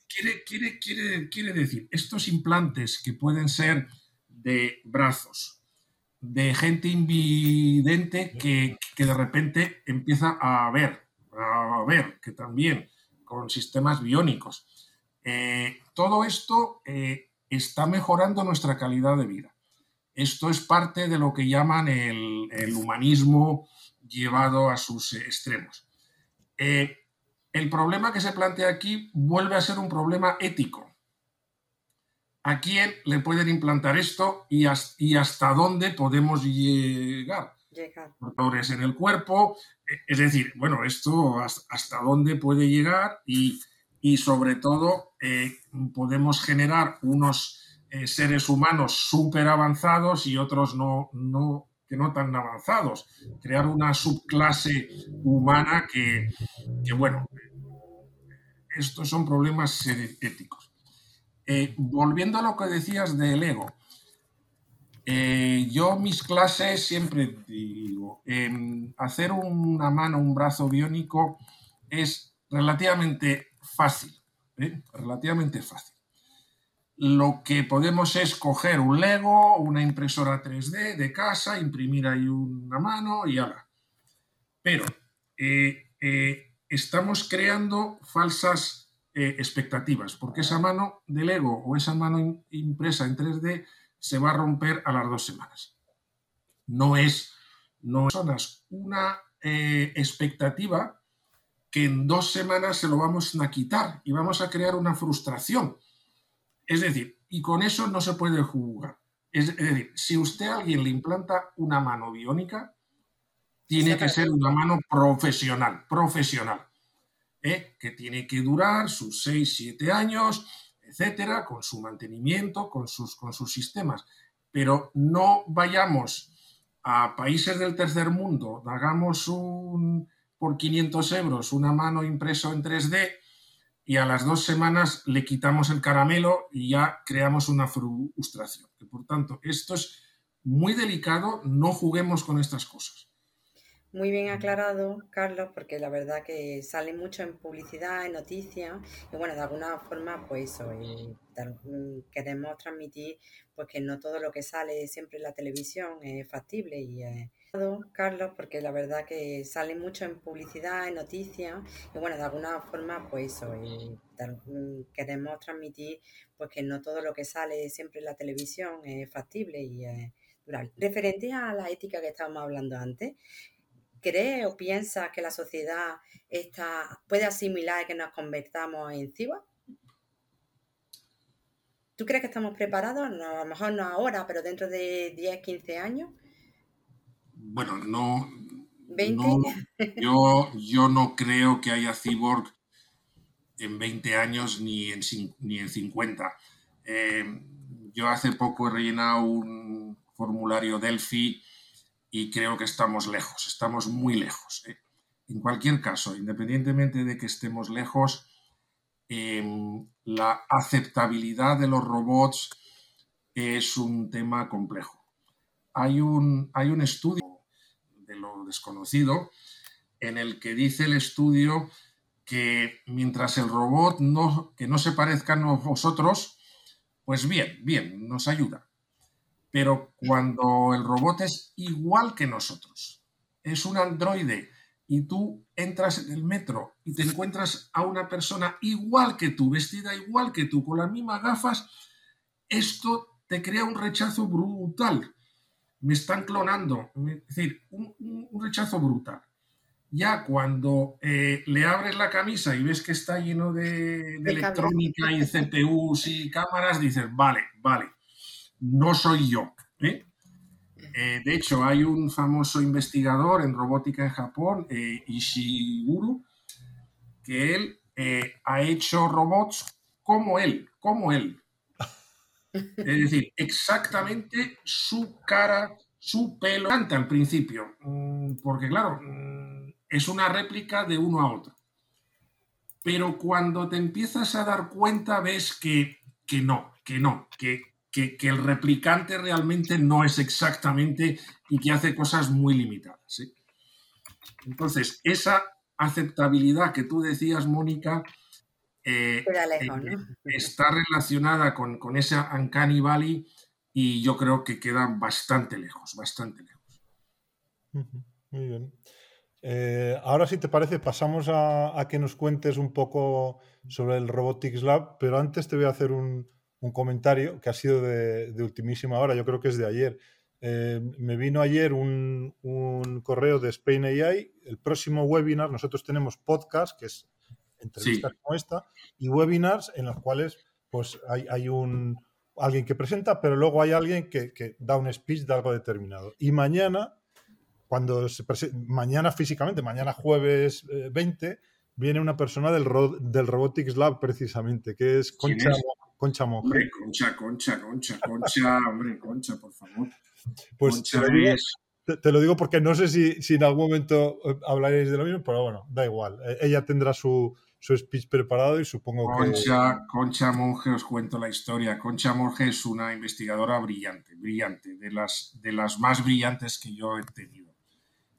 Quiere, quiere, quiere, quiere decir, estos implantes que pueden ser de brazos, de gente invidente que, de repente empieza a ver, a ver, que también con sistemas biónicos. Eh, todo esto eh, está mejorando nuestra calidad de vida. Esto es parte de lo que llaman el, el humanismo llevado a sus extremos. Eh, el problema que se plantea aquí vuelve a ser un problema ético. ¿A quién le pueden implantar esto y, hasta dónde podemos llegar? Llegar. en el cuerpo, eh, es decir, bueno, esto hasta, dónde puede llegar y, sobre todo eh, podemos generar unos seres humanos súper avanzados y otros no, no que no tan avanzados, crear una subclase humana que, bueno, estos son problemas éticos. Eh, volviendo a lo que decías del ego, eh, yo mis clases siempre digo, hacer una mano, un brazo biónico es relativamente fácil, ¿eh? relativamente fácil lo que podemos es coger un Lego, una impresora 3D de casa, imprimir ahí una mano y ala. Pero estamos creando falsas eh, expectativas, porque esa mano de Lego o esa mano impresa en 3D se va a romper a las dos semanas. No es, no es una expectativa que en dos semanas se lo vamos a quitar y vamos a crear una frustración es decir, y con eso no se puede jugar. Es, decir, si usted a alguien le implanta una mano biónica, tiene que ser una mano profesional, profesional, ¿eh? que tiene que durar sus 6, 7 años, etcétera, con su mantenimiento, con sus, con sus sistemas. Pero no vayamos a países del tercer mundo, hagamos un, por 500 euros una mano impreso en 3D y a las dos semanas le quitamos el caramelo y ya creamos una frustración. Por tanto, esto es muy delicado, no juguemos con estas cosas. Muy bien aclarado, Carlos, porque la verdad que sale mucho en publicidad, en noticias, y bueno, de alguna forma, pues eso, queremos transmitir pues que no todo lo que sale siempre en la televisión es factible y es Carlos, porque la verdad que sale mucho en publicidad, en noticias, y bueno, de alguna forma, pues eso, mm, queremos transmitir pues que no todo lo que sale siempre en la televisión es factible y es durable. Referente a la ética que estábamos hablando antes, ¿cree o piensa que la sociedad está, puede asimilar que nos convertamos en ciba? ¿Tú crees que estamos preparados? a lo mejor no ahora, pero dentro de 10, 15 años. Bueno, no. yo, yo no creo que haya cyborg en 20 años ni en, ni en 50. Eh, yo hace poco he rellenado un formulario Delphi y creo que estamos lejos, estamos muy lejos. ¿eh? En cualquier caso, independientemente de que estemos lejos, Em, la aceptabilidad de los robots es un tema complejo. Hay un, hay un estudio de lo desconocido en el que dice el estudio que mientras el robot no, que no se parezca a nosotros, pues bien, bien, nos ayuda. Pero cuando el robot es igual que nosotros, es un androide y tú entras en el metro y te encuentras a una persona igual que tú, vestida igual que tú, con las mismas gafas, esto te crea un rechazo brutal. Me están clonando, es decir, un, rechazo brutal. Ya cuando eh, le abres la camisa y ves que está lleno de, electrónica y CPUs y cámaras, dices, vale, vale, no soy yo. ¿eh? Eh, de hecho, hay un famoso investigador en robótica en Japón, eh, que él eh, ha hecho robots como él, como él. Es decir, exactamente su cara, su pelo, al principio, mm, porque claro, mm, es una réplica de uno a otro. Pero cuando te empiezas a dar cuenta, ves que, que no, que no, que que, el replicante realmente no es exactamente y que hace cosas muy limitadas. Entonces, esa aceptabilidad que tú decías, Mónica, eh, eh, está relacionada con, con esa Uncanny Valley y yo creo que queda bastante lejos, bastante lejos. Muy bien. Eh, ahora, si te parece, pasamos a, a, que nos cuentes un poco sobre el Robotics Lab, pero antes te voy a hacer un, un comentario que ha sido de, ultimísima hora, yo creo que es de ayer. Eh, me vino ayer un, correo de Spain AI. El próximo webinar, nosotros tenemos podcast, que es entrevistas como esta, y webinars en los cuales pues hay, un alguien que presenta, pero luego hay alguien que, da un speech de algo determinado. Y mañana, cuando se mañana físicamente, mañana jueves 20, eh, viene una persona del, del Robotics Lab precisamente, que es Concha, Concha Monge. Hombre, Concha, Concha, Concha, Concha, hombre, Concha, por favor. Pues te, lo digo, porque no sé si, si, en algún momento eh, hablaréis de lo mismo, pero bueno, da igual. Eh, ella tendrá su, su speech preparado y supongo Concha, que... Concha Monge, os cuento la historia. Concha Monge es una investigadora brillante, brillante, de las, de las más brillantes que yo he tenido.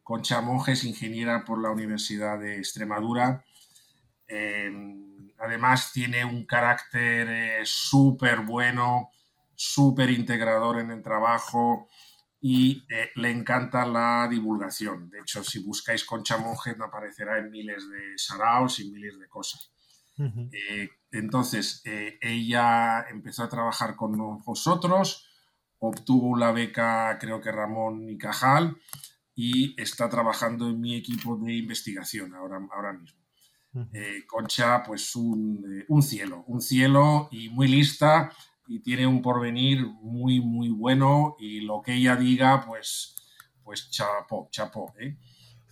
Concha Monge es ingeniera por la Universidad de Extremadura. Eh, Además tiene un carácter eh, súper bueno, súper integrador en el trabajo y eh, le encanta la divulgación. De hecho, si buscáis Concha Monge, aparecerá en miles de saraos y miles de cosas. Eh, entonces, ella empezó a trabajar con nosotros, obtuvo la beca, creo que Ramón y Cajal, y está trabajando en mi equipo de investigación ahora, ahora mismo. Eh, Concha, pues un, un, cielo, un cielo y muy lista y tiene un porvenir muy, muy bueno y lo que ella diga, pues, pues chapo, chapo. ¿eh?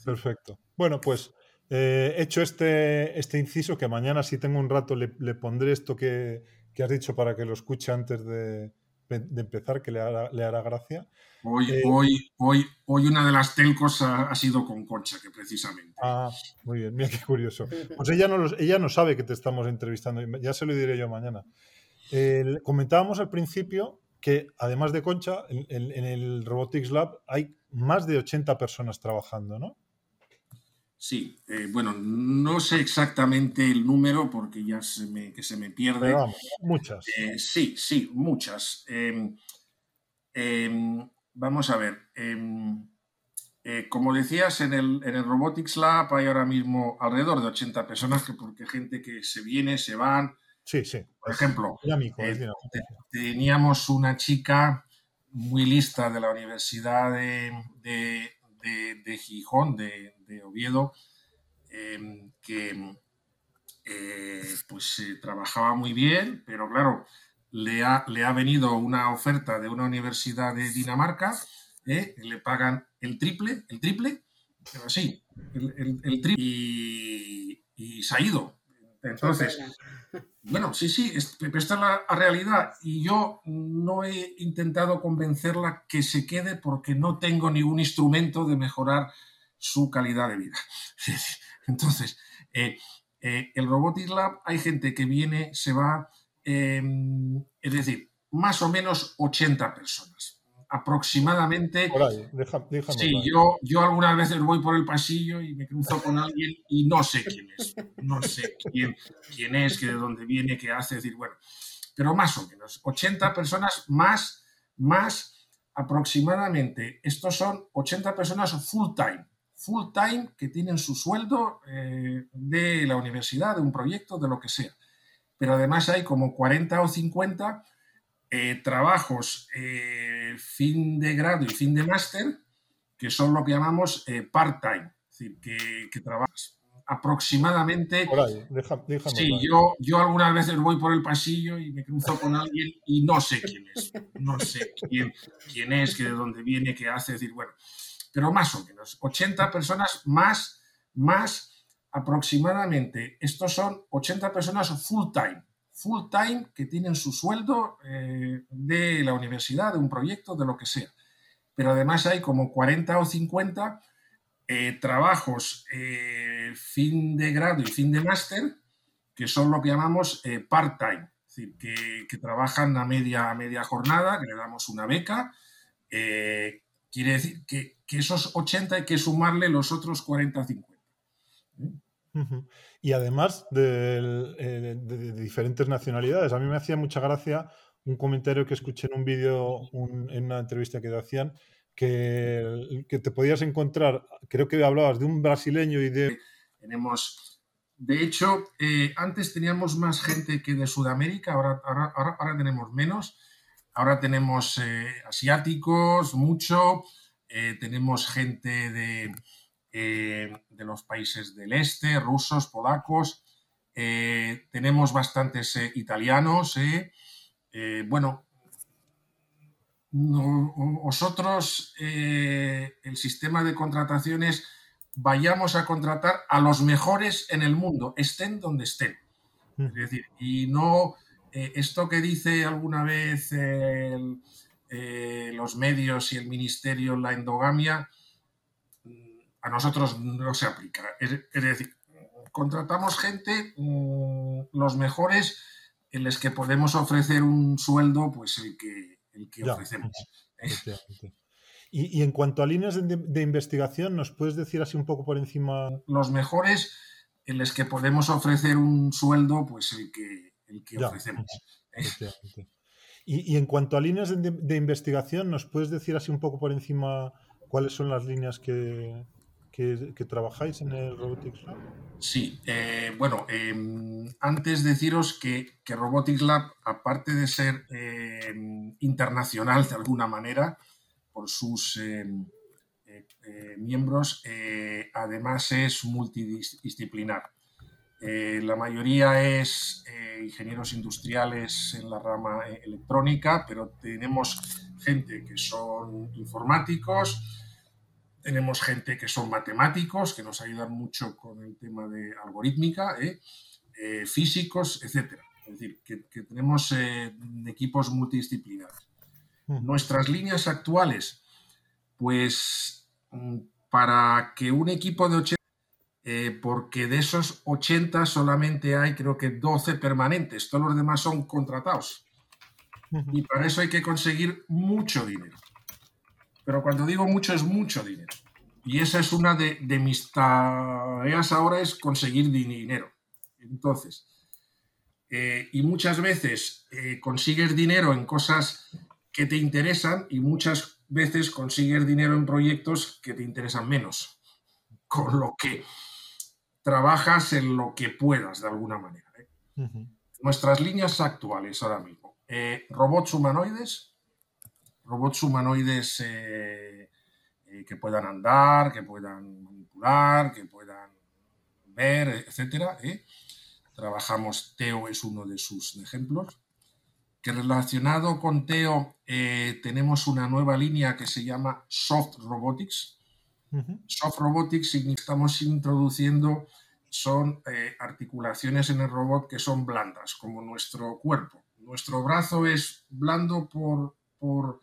Perfecto. Bueno, pues eh, hecho este, este inciso, que mañana si tengo un rato le, pondré esto que, que, has dicho para que lo escuche antes de, de empezar, que le hará, le hará gracia. Hoy, eh, hoy, hoy, hoy una de las telcos ha, sido con Concha, que precisamente. Ah, muy bien, mira qué curioso. Pues ella no, ella no sabe que te estamos entrevistando, ya se lo diré yo mañana. comentábamos al principio que además de Concha, en, el Robotics Lab hay más de 80 personas trabajando, ¿no? Sí, eh, bueno, no sé exactamente el número porque ya se me, que se me pierde. muchas. Eh, sí, sí, muchas. Vamos a ver. Em, Eh, como decías, en el, en el, Robotics Lab hay ahora mismo alrededor de 80 personas, que porque gente que se viene, se van. Sí, sí. Por ejemplo, eh, teníamos una chica muy lista de la Universidad de, de, Gijón, de, Oviedo, em, que eh, pues trabajaba muy bien, pero claro, le ha, le ha venido una oferta de una universidad de Dinamarca ¿eh? le pagan el triple, el triple, pero sí, el, triple y, se ha ido. Entonces, bueno, sí, sí, esta es la realidad y yo no he intentado convencerla que se quede porque no tengo ningún instrumento de mejorar su calidad de vida. Entonces, eh, eh, el Robotics Lab hay gente que viene, se va, em, es decir, más o menos 80 personas aproximadamente. Por ahí, sí, yo, yo algunas veces voy por el pasillo y me cruzo con alguien y no sé quién es. No sé quién, quién es, que de dónde viene, qué hace. decir, bueno, pero más o menos, 80 personas más, más aproximadamente. Estos son 80 personas full time. Full time que tienen su sueldo eh, de la universidad, de un proyecto, de lo que sea. Pero además hay como 40 o 50 eh, trabajos eh, fin de grado y fin de máster, que son lo que llamamos eh, part-time, es decir, que, que, trabajas aproximadamente... Por ahí, sí, yo, yo algunas veces voy por el pasillo y me cruzo con alguien y no sé quién es, no sé quién, quién es, que de dónde viene, qué hace, es decir, bueno, pero más o menos, 80 personas más, más aproximadamente, estos son 80 personas full-time, full time que tienen su sueldo eh, de la universidad, de un proyecto, de lo que sea. Pero además hay como 40 o 50 eh, trabajos eh, fin de grado y fin de máster que son lo que llamamos part-time, es decir, que, trabajan a media, media jornada, que le damos una beca. quiere decir que, que, esos 80 hay que sumarle los otros 40 o 50. Y además eh, de, diferentes nacionalidades. A mí me hacía mucha gracia un comentario que escuché en un vídeo, en una entrevista que te hacían, que, que, te podías encontrar, creo que hablabas de un brasileño y de... Tenemos, de hecho, eh, antes teníamos más gente que de Sudamérica, ahora, ahora, ahora, tenemos menos. Ahora tenemos eh, asiáticos, mucho, tenemos gente de, eh, de los países del este, rusos, polacos. Eh, tenemos bastantes eh, italianos. bueno, nosotros, el sistema de contrataciones, vayamos a contratar a los mejores en el mundo, estén donde estén. Mm. Es decir, y no esto que dice alguna vez los medios y el ministerio, la endogamia, a nosotros no se aplica. Es, decir, contratamos gente, mm, los mejores, en los que podemos ofrecer un sueldo, pues el que, el que ofrecemos. Y, y, en cuanto a líneas de, investigación, ¿nos puedes decir así un poco por encima? Los mejores, en los que podemos ofrecer un sueldo, pues el que, el que ofrecemos. Y, y, en cuanto a líneas de, de investigación, ¿nos puedes decir así un poco por encima cuáles son las líneas que, que, trabajáis en el Robotics Lab? Sí, eh, bueno, em, antes deciros que, que, Robotics Lab, aparte de ser em, internacional de alguna manera, por sus em, eh, eh, miembros, además es multidisciplinar. la mayoría es ingenieros industriales en la rama electrónica, pero tenemos gente que son informáticos, tenemos gente que son matemáticos, que nos ayudan mucho con el tema de algorítmica, ¿eh? Eh, físicos, etc. Es decir, que, tenemos eh, equipos multidisciplinares. Hmm. Nuestras líneas actuales, pues mm, para que un equipo de 80, porque de esos 80 solamente hay creo que 12 permanentes, todos los demás son contratados. Y para eso hay que conseguir mucho dinero. Pero cuando digo mucho es mucho dinero. Y esa es una de, mis tareas ahora, es conseguir dinero. Entonces, eh, y muchas veces eh, consigues dinero en cosas que te interesan y muchas veces consigues dinero en proyectos que te interesan menos, con lo que trabajas en lo que puedas de alguna manera. ¿eh? Nuestras líneas actuales ahora mismo. Robots humanoides, robots humanoides eh, que puedan andar, que puedan manipular, que puedan ver, etcétera. Trabajamos, Teo es uno de sus ejemplos que relacionado con Teo eh, tenemos una nueva línea que se llama Soft Robotics. Soft Robotics estamos introduciendo son eh, articulaciones en el robot que son blandas, como nuestro cuerpo. Nuestro brazo es blando por, por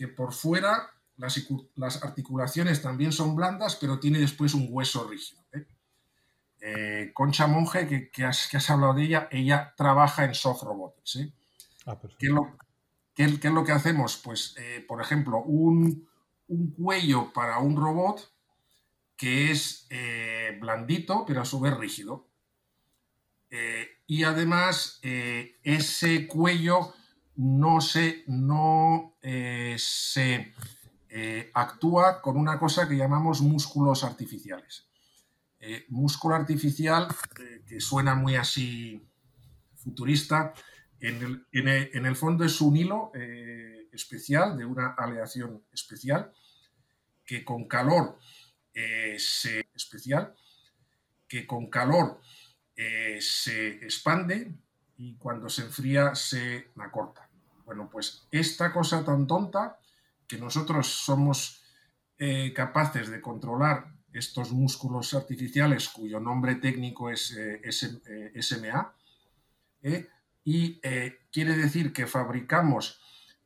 que por fuera las, las, articulaciones también son blandas, pero tiene después un hueso rígido. ¿eh? Concha Monge, que, que, has, que, has, hablado de ella, ella trabaja en Soft Robotics. Ah, ¿Qué, es lo, qué, es lo, que hacemos? Pues, eh, por ejemplo, un, cuello para un robot que es eh, blandito, pero a su vez rígido. Eh, y además, ese cuello no se, no, se actúa con una cosa que llamamos músculos artificiales. músculo artificial, que suena muy así futurista, en el, fondo es un hilo eh, especial, de una aleación especial, que con calor eh, se especial, que con calor eh, se expande y cuando se enfría se acorta. Bueno, pues esta cosa tan tonta que nosotros somos capaces de controlar estos músculos artificiales cuyo nombre técnico es SMA, y eh, quiere decir que fabricamos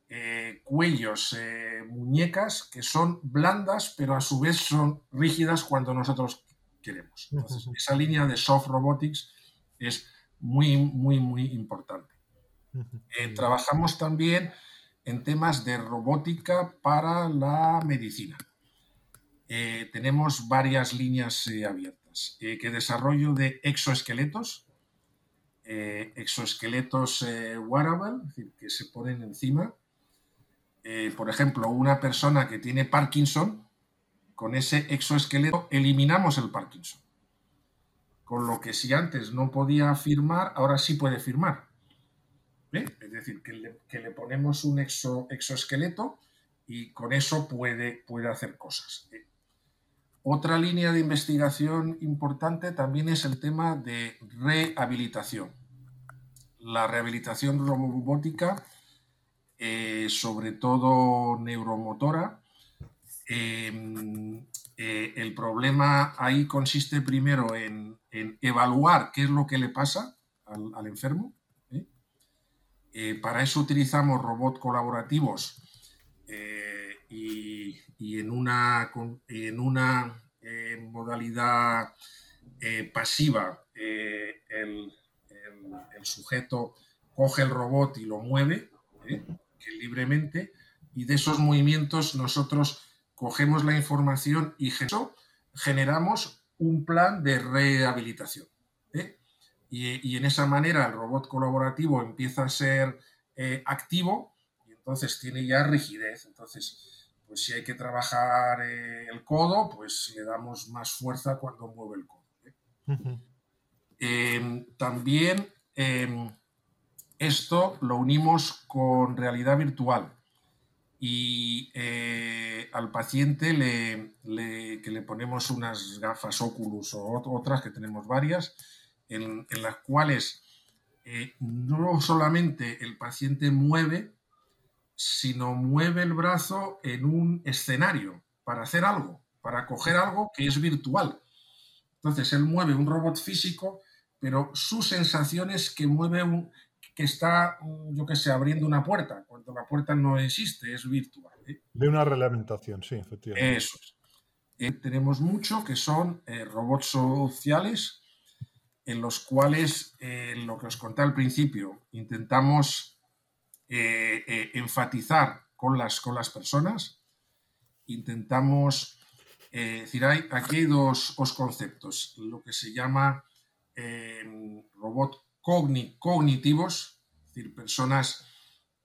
eh, cuellos, eh, muñecas que son blandas, pero a su vez son rígidas cuando nosotros queremos. Entonces, esa línea de soft robotics es muy, muy, muy importante. Trabajamos también en temas de robótica para la medicina. tenemos varias líneas abiertas. que desarrollo de exoesqueletos, eh, exoesqueletos eh, wearable, es decir, que se ponen encima. Eh, por ejemplo, una persona que tiene Parkinson, con ese exoesqueleto eliminamos el Parkinson. Con lo que si antes no podía firmar, ahora sí puede firmar. Es decir, que le, ponemos un exoesqueleto y con eso puede, puede hacer cosas. Otra línea de investigación importante también es el tema de rehabilitación. La rehabilitación robótica, eh, sobre todo neuromotora, em, eh, el problema ahí consiste primero en, evaluar qué es lo que le pasa al, enfermo. ¿Eh? para eso utilizamos robots colaborativos y, en una, en una eh, modalidad eh, pasiva eh, el, sujeto coge el robot y lo mueve libremente y de esos movimientos nosotros cogemos la información y generamos un plan de rehabilitación. Y, y, en esa manera el robot colaborativo empieza a ser activo y entonces tiene ya rigidez. Entonces, pues si hay que trabajar eh, el codo, pues le damos más fuerza cuando mueve el codo. ¿eh? Em, también em, esto lo unimos con realidad virtual y eh, al paciente le, que le ponemos unas gafas Oculus o otras, que tenemos varias, en las cuales no solamente el paciente mueve, sino mueve el brazo en un escenario para hacer algo, para coger algo que es virtual. Entonces él mueve un robot físico, pero su sensación es que mueve un, que está, yo que sé, abriendo una puerta, cuando la puerta no existe, es virtual. ¿eh? De una reglamentación, sí, efectivamente. Eso es. Eh, tenemos mucho que son eh, robots sociales, en los cuales, lo que os conté al principio, intentamos eh, eh, enfatizar con las, con las personas. Intentamos eh, decir, hay, aquí hay dos, conceptos, lo que se llama robot cognitivos, es decir, personas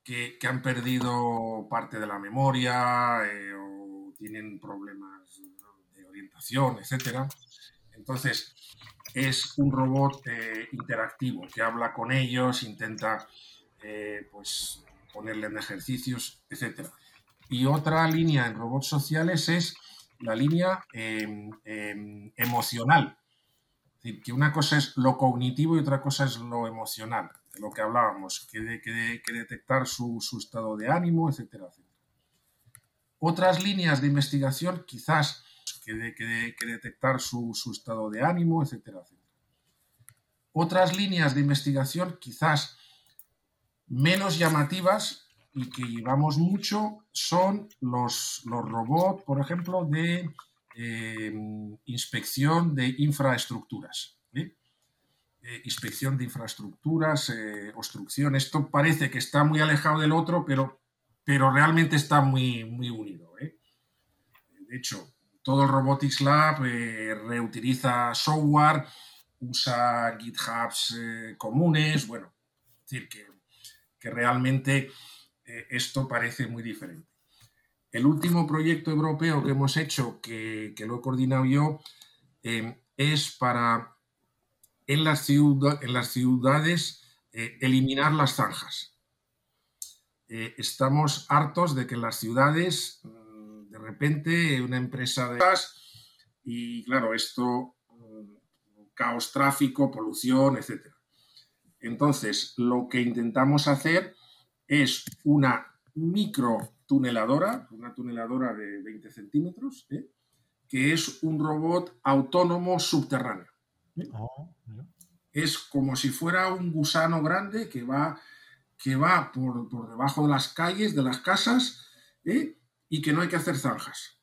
que, han perdido parte de la memoria eh, o tienen problemas de orientación, etc. Entonces, es un robot eh, interactivo que habla con ellos, intenta pues, ponerle en ejercicios, etc. Y otra línea en robots sociales es la línea em, em, emocional. Es decir, que una cosa es lo cognitivo y otra cosa es lo emocional, de lo que hablábamos, que, que, detectar su, estado de ánimo, etcétera, etcétera. Otras líneas de investigación, quizás, que, de, que detectar su, estado de ánimo, etcétera, etcétera. Otras líneas de investigación, quizás menos llamativas, y que llevamos mucho son los, robots, por ejemplo, de eh, inspección de infraestructuras. Eh, inspección de infraestructuras, eh, obstrucción. Esto parece que está muy alejado del otro, pero, realmente está muy unido. De hecho, todo el Robotics Lab reutiliza software, usa GitHubs comunes, bueno, es decir, que, que realmente eh, esto parece muy diferente. El último proyecto europeo que hemos hecho, que, lo he coordinado yo, eh, es para en las, ciudades eh, eliminar las zanjas. estamos hartos de que en las ciudades, de repente, una empresa de gas, y claro, esto, mm, caos, tráfico, polución, etc. Entonces, lo que intentamos hacer es una micro tuneladora, una tuneladora de 20 centímetros, ¿eh? que es un robot autónomo subterráneo. Ah, es como si fuera un gusano grande que va, que va por, debajo de las calles, de las casas, ¿eh? Y que no hay que hacer zanjas.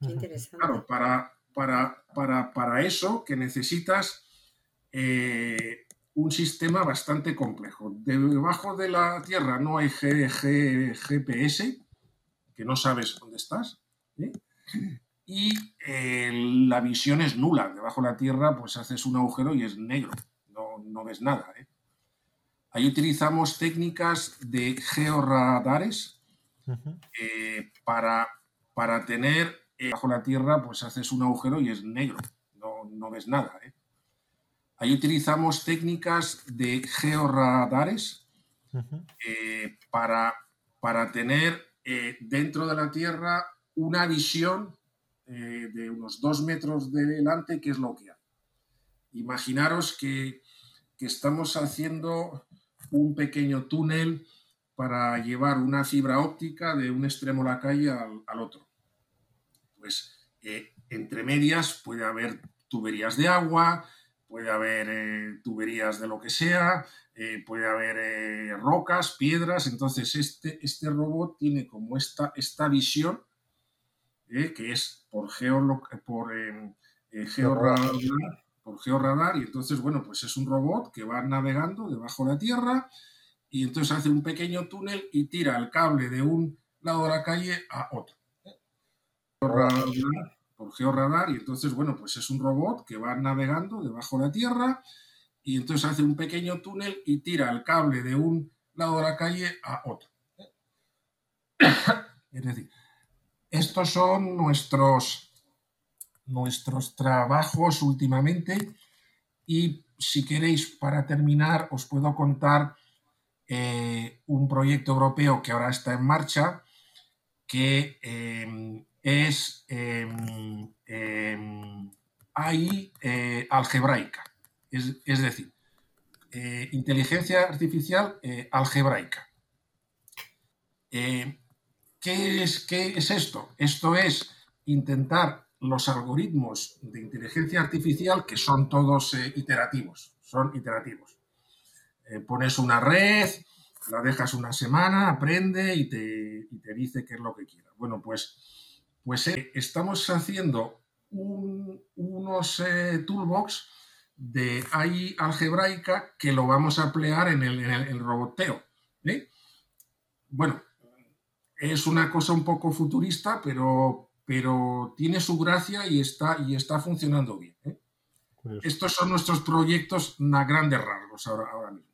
interesante. Claro, para, para, para, para eso que necesitas eh, un sistema bastante complejo. Debajo de la Tierra no hay GPS, que no sabes dónde estás, ¿eh? y eh, la visión es nula. Debajo de la Tierra pues haces un agujero y es negro, no, ves nada. ¿eh? Ahí utilizamos técnicas de georradares para, para tener, debajo de la Tierra pues haces un agujero y es negro, no, no ves nada. ¿eh? Ahí utilizamos técnicas de georradares eh, para, para, tener eh, dentro de la Tierra una visión eh, de unos dos metros de delante, que es lo que hay. Imaginaros que, estamos haciendo un pequeño túnel para llevar una fibra óptica de un extremo de la calle al, al otro. Pues entre medias puede haber tuberías de agua, puede haber eh, tuberías de lo que sea, eh, puede haber eh, rocas, piedras. Entonces, este, este robot tiene como esta, esta visión, que es por, por georradar, por georradar, y entonces, bueno, pues es un robot que va navegando debajo de la tierra y entonces hace un pequeño túnel y tira el cable de un lado de la calle a otro por georradar y entonces, bueno, pues es un robot que va navegando debajo de la tierra y entonces hace un pequeño túnel y tira el cable de un lado de la calle a otro. Es decir, estos son nuestros, nuestros trabajos últimamente y si queréis, para terminar, os puedo contar eh, un proyecto europeo que ahora está en marcha que eh, es em, AI eh, algebraica, es, decir, eh, inteligencia artificial eh, algebraica. ¿qué, es, ¿Qué es esto? Esto es intentar los algoritmos de inteligencia artificial que son todos iterativos, son iterativos. Pones una red, la dejas una semana, aprende y te, y te dice qué es lo que quiera. Bueno, pues pues eh, estamos haciendo unos eh, toolbox de AI algebraica que lo vamos a emplear en el, roboteo. ¿eh? Bueno, es una cosa un poco futurista, pero, pero tiene su gracia y está, y está funcionando bien. Estos son nuestros proyectos a grandes rasgos ahora, ahora mismo.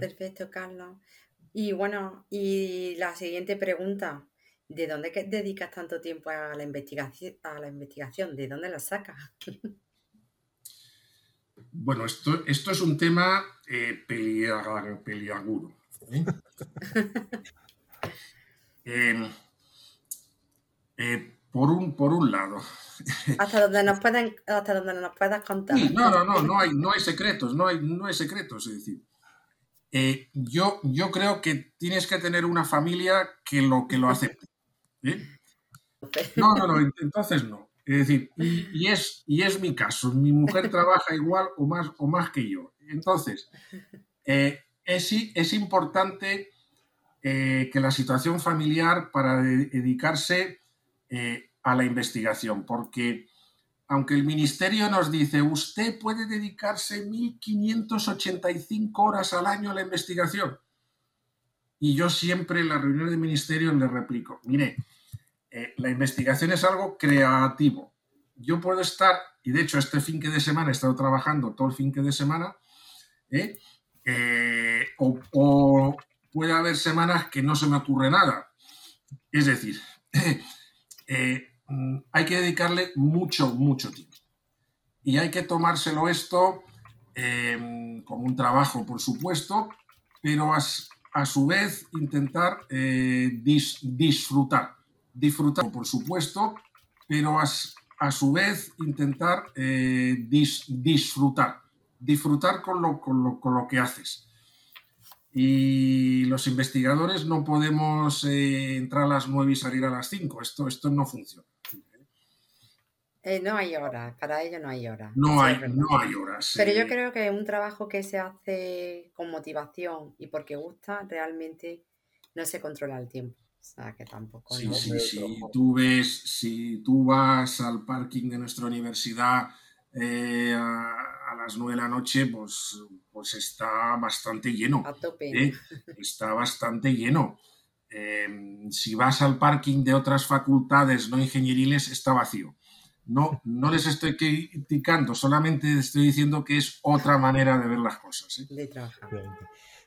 Perfecto, Carlos. Y bueno, y la siguiente pregunta, ¿de dónde dedicas tanto tiempo a la investigación? A la investigación? ¿De dónde la sacas? Bueno, esto, esto es un tema eh, peliagudo. ¿eh? Em, eh, por, un, por un lado. Hasta donde nos pueden, hasta donde nos puedas contar. no, no, no, no hay, no hay secretos, no hay, no hay secretos. Es decir, eh, yo, yo creo que tienes que tener una familia que lo, que lo acepte. ¿eh? No, no, no, entonces no. Es decir, y, es, y es mi caso. Mi mujer trabaja igual o más, o más que yo. Entonces, eh, es, es, importante que la situación familiar para dedicarse a la investigación, porque aunque el ministerio nos dice, usted puede dedicarse 1.585 horas al año a la investigación. Y yo siempre en las reuniones de ministerio le replico, mire, eh, la investigación es algo creativo. Yo puedo estar, y de hecho este fin de semana he estado trabajando todo el fin de semana, ¿eh? Eh, o, puede haber semanas que no se me ocurre nada. Es decir, Mm, hay que dedicarle mucho, mucho tiempo. Y hay que tomárselo esto em, como un trabajo, por supuesto, pero a, su vez intentar eh, disfrutar. Disfrutar, por supuesto, pero a, su vez intentar eh, disfrutar. Disfrutar con lo, con lo que haces. Y los investigadores no podemos eh, entrar a las 9 y salir a las 5. Esto, esto no funciona. Eh, no hay horas, para ello no hay horas. No hay, no hay horas. Pero yo creo que un trabajo que se hace con motivación y porque gusta, realmente no se controla el tiempo. O sea, que tampoco. Sí, sí, sí. Tú ves, si tú vas al parking de nuestra universidad eh, a, las 9 de la noche, pues, pues está bastante lleno. A tope. ¿eh? Está bastante lleno. Em, si vas al parking de otras facultades no ingenieriles, está vacío. No, no les estoy criticando, solamente estoy diciendo que es otra manera de ver las cosas. ¿eh?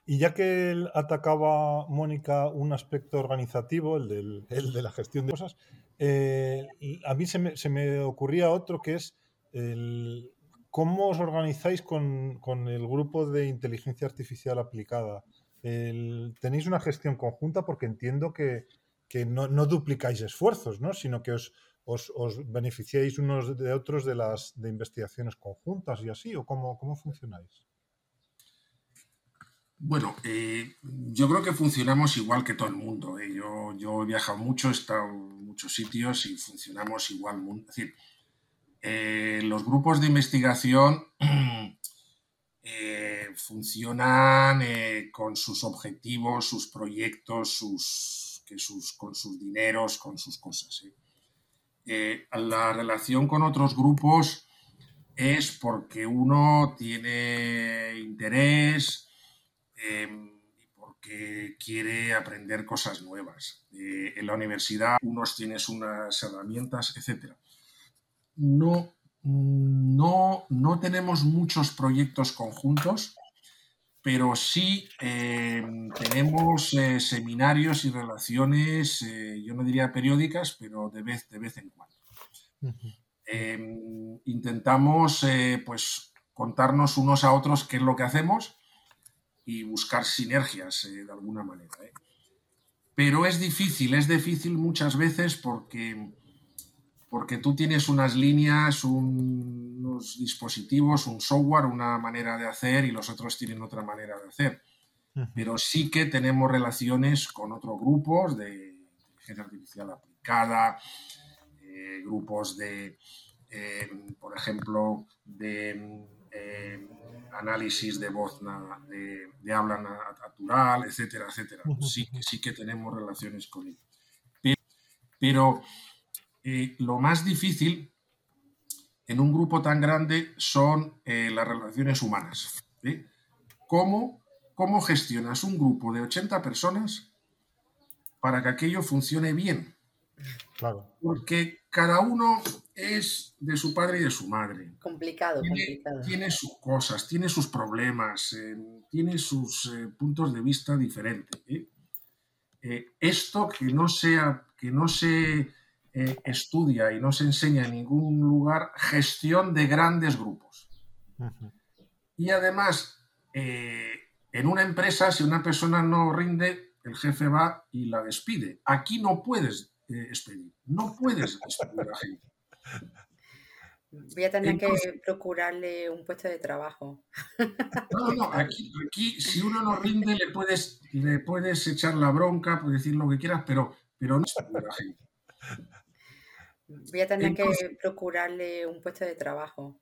Y ya que atacaba, Mónica, un aspecto organizativo, el, de la gestión de cosas, eh, a mí se me, ocurría otro que es el, cómo os organizáis con, el grupo de inteligencia artificial aplicada. ¿Tenéis una gestión conjunta? Porque entiendo que, no, no, duplicáis esfuerzos, ¿no? sino que os, os, beneficiáis unos de otros de las de investigaciones conjuntas y así, o cómo, cómo funcionáis? Bueno, eh, yo creo que funcionamos igual que todo el mundo. ¿eh? Yo, yo, he viajado mucho, he estado en muchos sitios y funcionamos igual. Es decir, eh, los grupos de investigación funcionan con sus objetivos, sus proyectos, sus, que sus, con sus dineros, con sus cosas. Eh, la relación con otros grupos es porque uno tiene interés em, porque quiere aprender cosas nuevas. Eh, en la universidad unos tienes unas herramientas, etc. No, no, no tenemos muchos proyectos conjuntos pero sí em, tenemos eh, seminarios y relaciones, eh, yo no diría periódicas, pero de vez, de vez en cuando. Intentamos eh, pues contarnos unos a otros qué es lo que hacemos y buscar sinergias de alguna manera. Pero es difícil, es difícil muchas veces porque porque tú tienes unas líneas, unos dispositivos, un software, una manera de hacer y los otros tienen otra manera de hacer. Pero sí que tenemos relaciones con otros grupos de inteligencia artificial aplicada, eh, grupos de, eh, por ejemplo, de eh, análisis de voz, de, habla natural, etcétera, etcétera. Sí, sí que tenemos relaciones con ellos. pero eh, lo más difícil en un grupo tan grande son eh, las relaciones humanas. ¿Cómo, gestionas un grupo de 80 personas para que aquello funcione bien? Claro. Porque cada uno es de su padre y de su madre. Complicado, Tiene, complicado. tiene sus cosas, tiene sus problemas, eh, tiene sus eh, puntos de vista diferentes. ¿eh? Eh, esto que no, sea, que no se eh, estudia y no se enseña en ningún lugar, gestión de grandes grupos. Y además, eh, en una empresa, si una persona no rinde, el jefe va y la despide. Aquí no puedes eh, despedir, no puedes despedir a la gente. Voy a tener que procurarle un puesto de trabajo. No, no, aquí, aquí si uno no rinde le puedes, le puedes echar la bronca, puedes decir lo que quieras, pero, pero no a la gente. Voy a tener que procurarle un puesto de trabajo.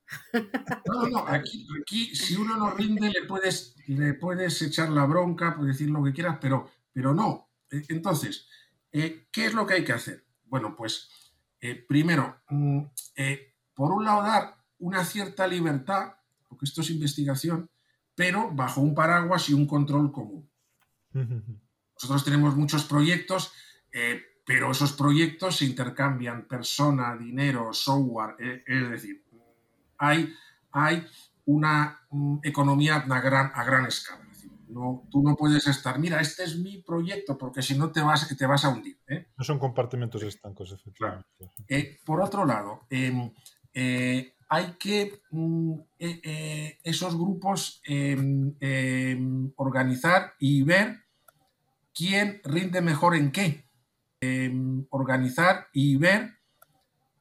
No, no, aquí, aquí si uno no rinde le puedes, le puedes echar la bronca, puedes decir lo que quieras, pero, pero no. Eh, Entonces, eh, ¿qué es lo que hay que hacer? Bueno, pues eh, primero, mm, eh, por un lado dar una cierta libertad, porque esto es investigación, pero bajo un paraguas y un control común. Nosotros tenemos muchos proyectos, eh, pero esos proyectos se intercambian persona, dinero, software, eh, es decir, hay, hay una mm, economía a gran, a gran escala. Es decir, no, tú no puedes estar, mira, este es mi proyecto, porque si no te vas, te vas a hundir. ¿eh? No son compartimentos estancos, efectivamente. Eh, por otro lado, eh, hay que mm, esos grupos eh, eh, organizar y ver quién rinde mejor en qué. Eh, organizar y ver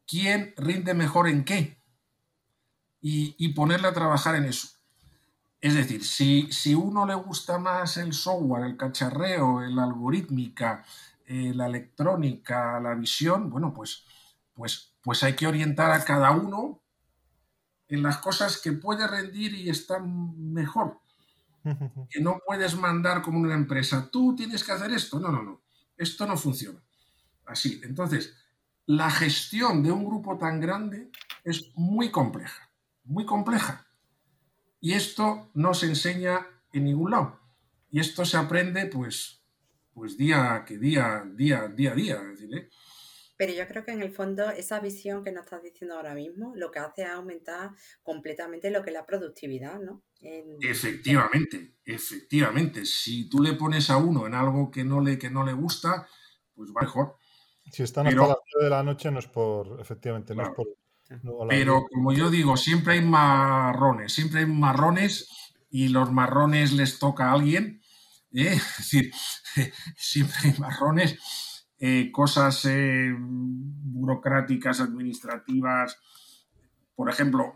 quién rinde mejor en qué. Y, y ponerle a trabajar en eso. Es decir, si, si uno le gusta más el software, el cacharreo, la algorítmica, eh, la electrónica, la visión, bueno, pues, pues, pues hay que orientar a cada uno en las cosas que puede rendir y están mejor. Que no puedes mandar como una empresa, tú tienes que hacer esto. No, no, no. Esto no funciona. Así. Entonces, la gestión de un grupo tan grande es muy compleja. Muy compleja. Y esto no se enseña en ningún lado. Y esto se aprende, pues, pues día que día, día, día a día. Es decir, ¿eh? Pero yo creo que en el fondo esa visión que nos estás diciendo ahora mismo lo que hace es aumentar completamente lo que es la productividad, ¿no? En- Efectivamente, efectivamente. Si tú le pones a uno en algo que no le, que no le gusta, pues va mejor. Si están Pero- hasta las 9 de la noche no es por, efectivamente, no es por... no, Pero como yo digo, siempre hay marrones, siempre hay marrones y los marrones les toca a alguien. ¿eh? Es decir, siempre hay marrones, eh, cosas eh, burocráticas, administrativas. Por ejemplo,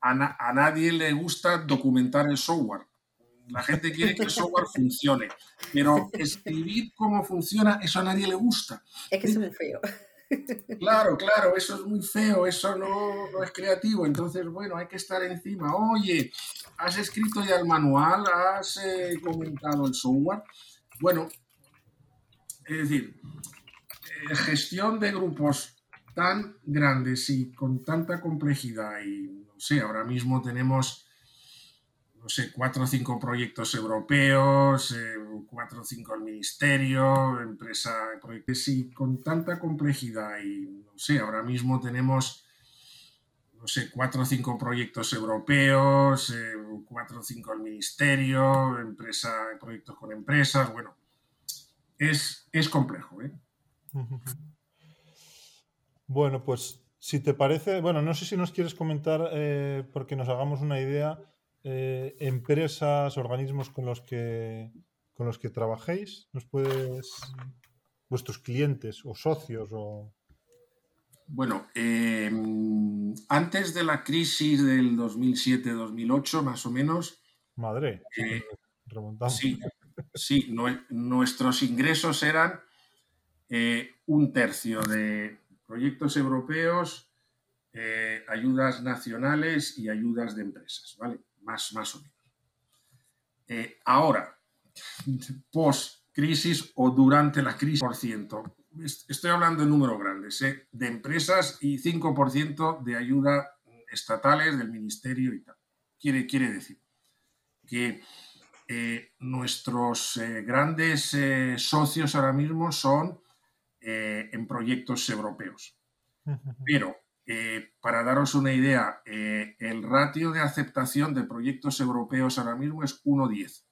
a, na- a nadie le gusta documentar el software. La gente quiere que el software funcione, pero escribir cómo funciona, eso a nadie le gusta. Es que es muy feo. Claro, claro, eso es muy feo, eso no, no es creativo. Entonces, bueno, hay que estar encima. Oye, ¿has escrito ya el manual? ¿Has eh, comentado el software? Bueno, es decir, eh, gestión de grupos tan grandes y con tanta complejidad y no sé, ahora mismo tenemos no sé, cuatro o cinco proyectos europeos, eh, cuatro o cinco al ministerio, empresa, proyectos con tanta complejidad y no sé, ahora mismo tenemos no sé, cuatro o cinco proyectos europeos, eh, cuatro o cinco al ministerio, empresa, proyectos con empresas, bueno, es, es complejo, ¿eh? Bueno, pues si te parece, bueno, no sé si nos quieres comentar, porque nos hagamos una idea, eh, empresas, organismos con los que con los que trabajéis, nos puedes vuestros clientes o socios o Bueno, eh, antes de la crisis del 2007-2008, más o menos, madre, Eh, remontamos. sí, sí, nue- nuestros ingresos eran eh, un tercio de proyectos europeos, ayudas nacionales y ayudas de empresas, ¿vale? Más, más o menos. Eh, ahora, post crisis o durante la crisis, por ciento. Es- Estoy hablando de números grandes, ¿eh? de empresas y 5% de ayuda estatales del ministerio y tal. Quiere, quiere decir que eh, nuestros eh, grandes socios ahora mismo son en proyectos europeos. Pero eh, para daros una idea, el ratio de aceptación de proyectos europeos ahora mismo es 1-10.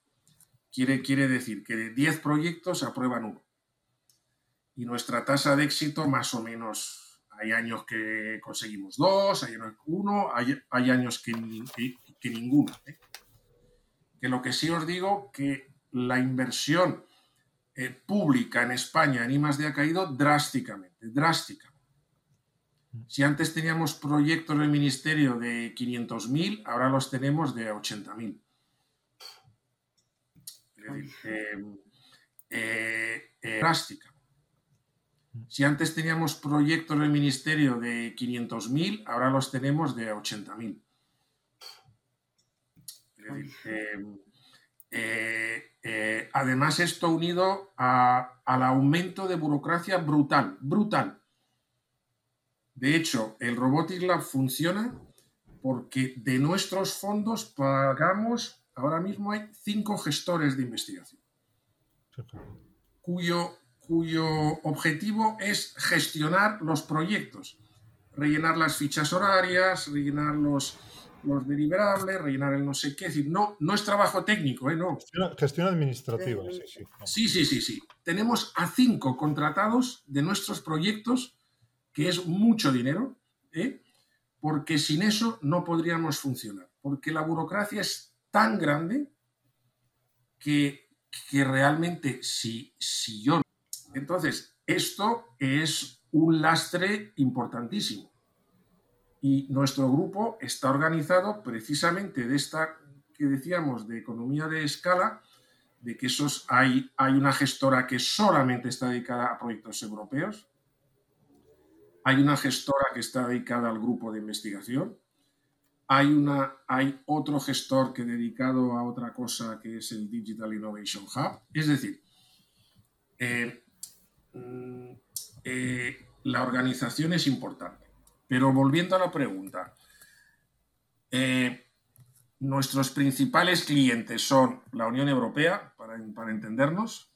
Quiere, quiere decir que de 10 proyectos aprueban uno. Y nuestra tasa de éxito más o menos, hay años que conseguimos dos, hay años que uno, hay, años que, que, ninguno. Que lo que sí os digo que la inversión eh, pública en España en I+D ha caído drásticamente, drásticamente. Si antes teníamos proyectos del ministerio de 500.000, ahora los tenemos de 80.000. Eh, eh, eh, drástica. Si antes teníamos proyectos del ministerio de 500.000, ahora los tenemos de 80.000. además, esto unido al aumento de burocracia brutal, brutal. De hecho, el Robotics Lab funciona porque de nuestros fondos pagamos, ahora mismo hay cinco gestores de investigación, cuyo, cuyo objetivo es gestionar los proyectos, rellenar las fichas horarias, rellenar los, los deliberables, rellenar el no sé qué. Es decir, no, no es trabajo técnico, ¿eh? No. Gestión, administrativa, sí sí. sí, sí, sí, sí. Tenemos a cinco contratados de nuestros proyectos que es mucho dinero, ¿eh? porque sin eso no podríamos funcionar, porque la burocracia es tan grande que, que realmente si, si yo... Entonces, esto es un lastre importantísimo. Y nuestro grupo está organizado precisamente de esta que decíamos de economía de escala, de que esos hay, hay una gestora que solamente está dedicada a proyectos europeos, hay una gestora que está dedicada al grupo de investigación. Hay, una, hay otro gestor que dedicado a otra cosa que es el Digital Innovation Hub. Es decir, eh, mm, eh, la organización es importante. Pero volviendo a la pregunta, eh, nuestros principales clientes son la Unión Europea, para, para entendernos,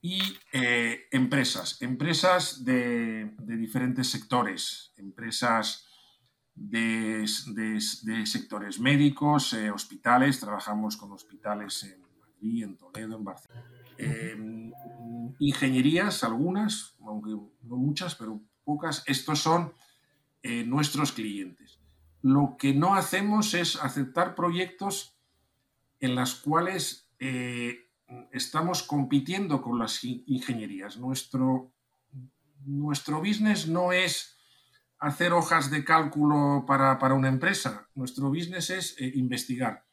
y eh, empresas, empresas de, diferentes sectores, empresas de, sectores médicos, eh, hospitales, trabajamos con hospitales en Madrid, en Toledo, en Barcelona. Em, ingenierías, algunas, aunque no muchas, pero pocas, estos son eh, nuestros clientes. Lo que no hacemos es aceptar proyectos en los cuales estamos compitiendo con las ingenierías. Nuestro, nuestro business no es hacer hojas de cálculo para, una empresa. Nuestro business es eh, investigar.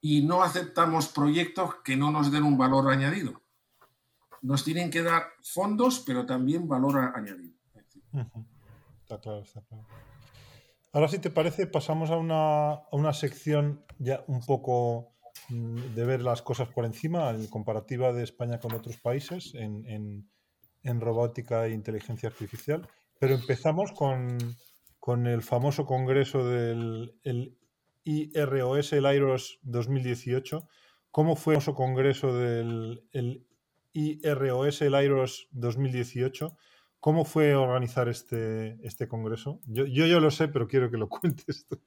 Y no aceptamos proyectos que no nos den un valor añadido. Nos tienen que dar fondos, pero también valor añadido. Está claro, está claro. Ahora, si te parece, pasamos a una, a una sección ya un poco de ver las cosas por encima, en comparativa de España con otros países en, robótica e inteligencia artificial. Pero empezamos con, el famoso congreso del el IROS, el IROS 2018. ¿Cómo fue el famoso congreso del el IROS, el IROS 2018? ¿Cómo fue organizar este, este congreso? Yo, yo, yo lo sé, pero quiero que lo cuentes tú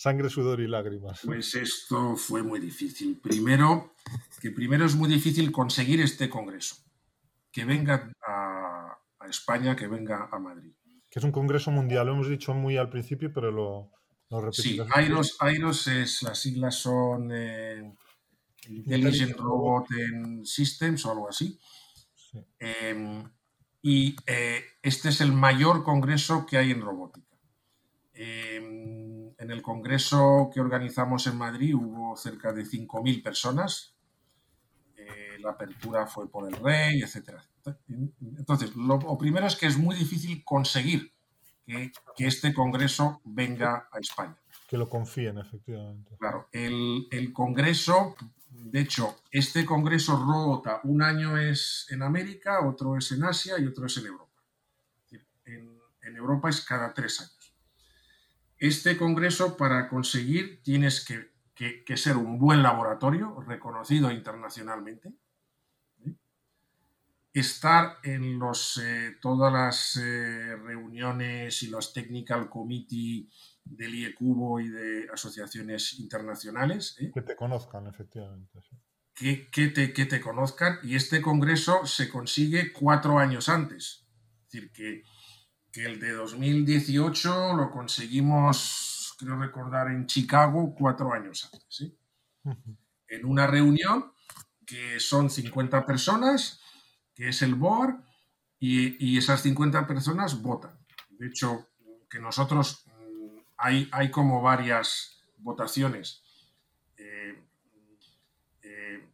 sangre, sudor y lágrimas. Pues esto fue muy difícil. Primero, que primero es muy difícil conseguir este congreso, que venga a, España, que venga a Madrid. Que es un congreso mundial, lo hemos dicho muy al principio, pero lo, lo Sí, AIROS, es, las siglas son eh, Intelligent Robot Systems o algo así. Em, y eh, este es el mayor congreso que hay en robótica. Em, en el congreso que organizamos en Madrid hubo cerca de 5.000 personas. Eh, la apertura fue por el rey, etc. Entonces, lo, primero es que es muy difícil conseguir que, este congreso venga a España. Que lo confíen, efectivamente. Claro, el, congreso, de hecho, este congreso rota, un año es en América, otro es en Asia y otro es en Europa. en Europa es cada tres años este congreso para conseguir tienes que, ser un buen laboratorio reconocido internacionalmente. estar en los, eh, todas las eh, reuniones y los technical committee del IECubo y de asociaciones internacionales. ¿eh? Que te conozcan, efectivamente. Que, que, te, que te conozcan y este congreso se consigue cuatro años antes. Es decir, que, que el de 2018 lo conseguimos, creo recordar, en Chicago cuatro años antes. En una reunión que son 50 personas que es el board, y, esas 50 personas votan. De hecho, que nosotros mm, hay, hay como varias votaciones. Eh, eh,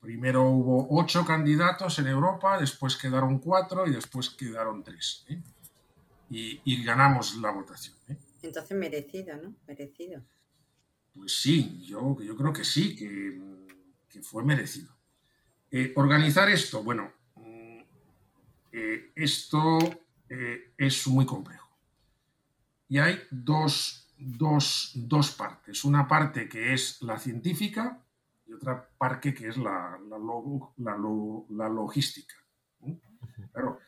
primero hubo ocho candidatos en Europa, después quedaron cuatro y después quedaron tres. ¿eh? Y, ganamos la votación. Entonces merecido, ¿no? Merecido. Pues sí, yo, yo creo que sí, que, fue merecido. organizar esto, bueno, eh, esto eh, es muy complejo. Y hay dos, partes. Una parte que es la científica y otra parte que es la, la, logística. Pero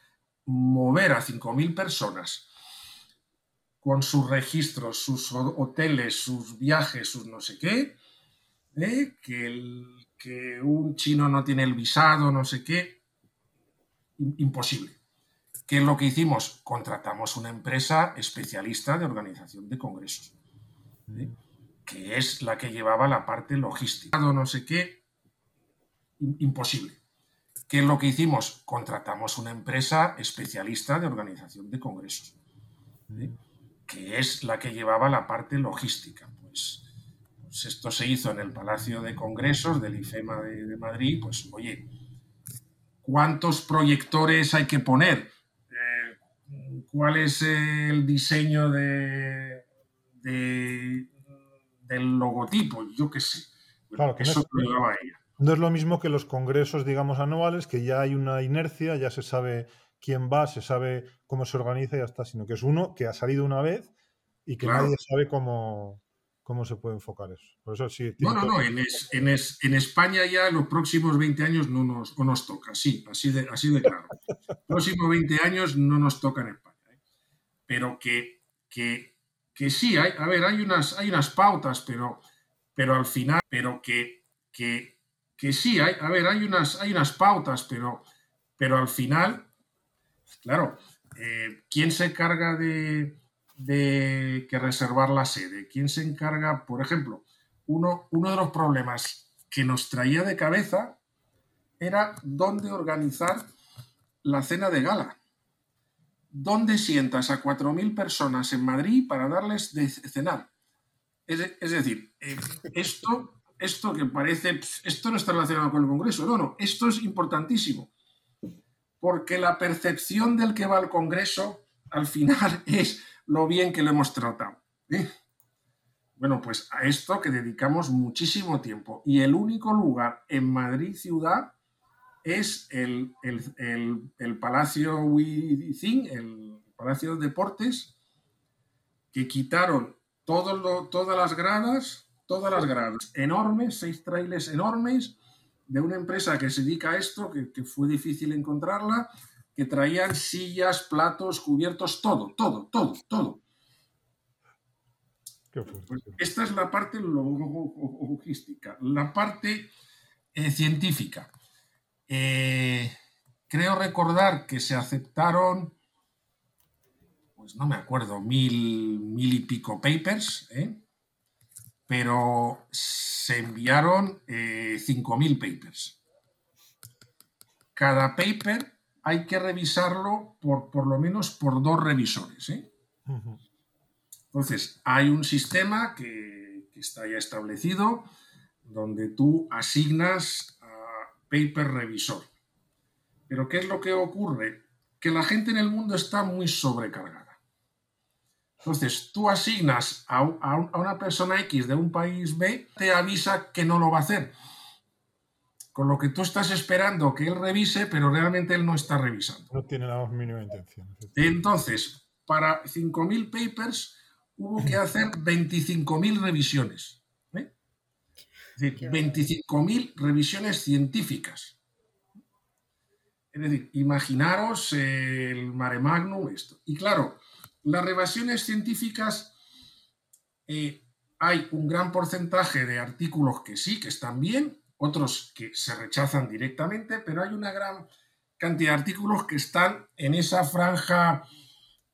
mover a 5.000 personas con sus registros, sus hoteles, sus viajes, sus no sé qué, ¿eh? que, que un chino no tiene el visado, no sé qué, imposible. ¿Qué es lo que hicimos? Contratamos una empresa especialista de organización de congresos, ¿eh? que es la que llevaba la parte logística. No sé qué, imposible. ¿Qué es lo que hicimos? Contratamos una empresa especialista de organización de congresos, ¿eh? que es la que llevaba la parte logística. Pues, pues, esto se hizo en el Palacio de Congresos del IFEMA de, de Madrid, pues oye, cuántos proyectores hay que poner, eh, cuál es el diseño de, del logotipo, yo qué sé. Claro, que Eso no, es, lo ella. No es lo mismo que los congresos, digamos, anuales, que ya hay una inercia, ya se sabe quién va, se sabe cómo se organiza y ya está, sino que es uno que ha salido una vez y que nadie sabe cómo, ¿Cómo se puede enfocar eso? Por eso sí, no, no, no. En, en, España ya los próximos 20 años no nos, nos toca, sí, así de, así de claro. próximos 20 años no nos toca en España. ¿eh? Pero que, que, que, sí, hay, a ver, hay unas, hay unas pautas, pero, pero al final, pero que, que, que sí, hay, a ver, hay unas, hay unas pautas, pero, pero al final, claro, eh, ¿quién se carga de de que reservar la sede. ¿Quién se encarga? Por ejemplo, uno, uno de los problemas que nos traía de cabeza era dónde organizar la cena de gala. ¿Dónde sientas a 4.000 personas en Madrid para darles de cenar? Es, decir, eh, esto, esto que parece, esto no está relacionado con el Congreso, no, no, esto es importantísimo, porque la percepción del que va al Congreso al final es lo bien que lo hemos tratado. ¿eh? Bueno, pues a esto que dedicamos muchísimo tiempo. Y el único lugar en Madrid ciudad es el, Palacio Huizín, el Palacio de Deportes, que quitaron todas las gradas, todas las gradas enormes, seis trailers enormes, de una empresa que se dedica a esto, que, que fue difícil encontrarla, que traían sillas, platos, cubiertos, todo, todo, todo, todo. Pues esta es la parte logística. La parte eh, científica. Eh, creo recordar que se aceptaron, pues no me acuerdo, mil, mil y pico papers, ¿eh? Pero se enviaron cinco mil papers. Cada paper hay que revisarlo por, por lo menos por dos revisores. ¿eh? Entonces, hay un sistema que, que, está ya establecido donde tú asignas a paper revisor. Pero ¿qué es lo que ocurre? Que la gente en el mundo está muy sobrecargada. Entonces, tú asignas a, a una persona X de un país B, te avisa que no lo va a hacer con lo que tú estás esperando que él revise, pero realmente él no está revisando. No tiene la mínima intención. Entonces, para 5.000 papers hubo que hacer 25.000 revisiones. ¿eh? 25.000 revisiones científicas. Es decir, imaginaros el mare magnum, esto. Y claro, las revisiones científicas, eh, hay un gran porcentaje de artículos que sí, que están bien, otros que se rechazan directamente, pero hay una gran cantidad de artículos que están en esa franja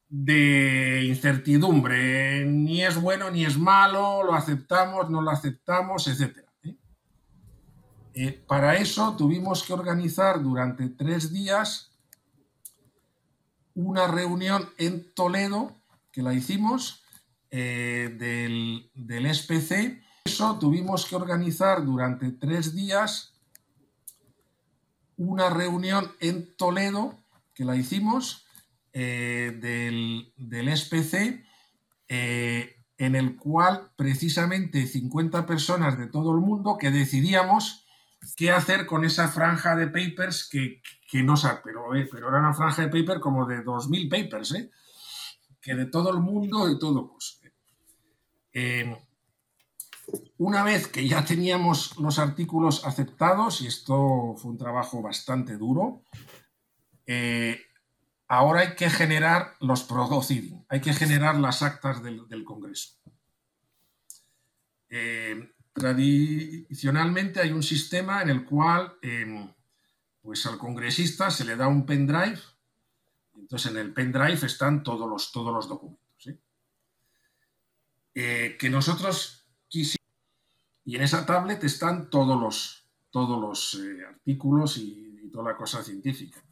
de incertidumbre. Ni es bueno ni es malo, lo aceptamos, no lo aceptamos, etc. ¿eh? Eh, para eso tuvimos que organizar durante tres días una reunión en Toledo, que la hicimos, eh, del, del SPC. Eso tuvimos que organizar durante tres días una reunión en Toledo, que la hicimos, eh, del, del, SPC, eh, en el cual precisamente 50 personas de todo el mundo que decidíamos qué hacer con esa franja de papers que, que no sé, pero, eh, pero era una franja de paper como de 2.000 papers, que de todo el mundo, de todos. una vez que ya teníamos los artículos aceptados, y esto fue un trabajo bastante duro, ahora hay que generar los proceedings, hay que generar las actas del, Congreso. Eh, tradicionalmente hay un sistema en el cual em, pues al congresista se le da un pendrive, entonces en el pendrive están todos los, documentos. Eh, que nosotros quisimos, y en esa tablet están todos los, todos los eh, artículos y, y toda la cosa científica.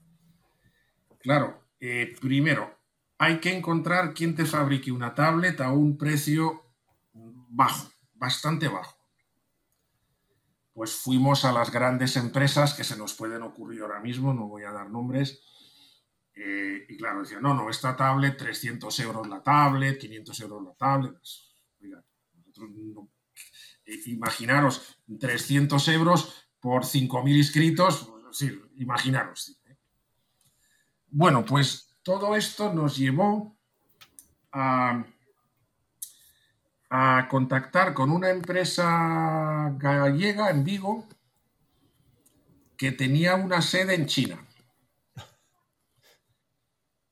Claro, eh, primero, hay que encontrar quién te fabrique una tablet a un precio bajo, bastante bajo. Pues fuimos a las grandes empresas que se nos pueden ocurrir ahora mismo, no voy a dar nombres, eh, y claro, decían, no, no, esta tablet, 300 euros la tablet, 500 euros la tablet. Pues, eh, imaginaros, 300 euros por 5.000 inscritos, pues, sí, imaginaros. Bueno, pues todo esto nos llevó a, contactar con una empresa gallega en Vigo que tenía una sede en China.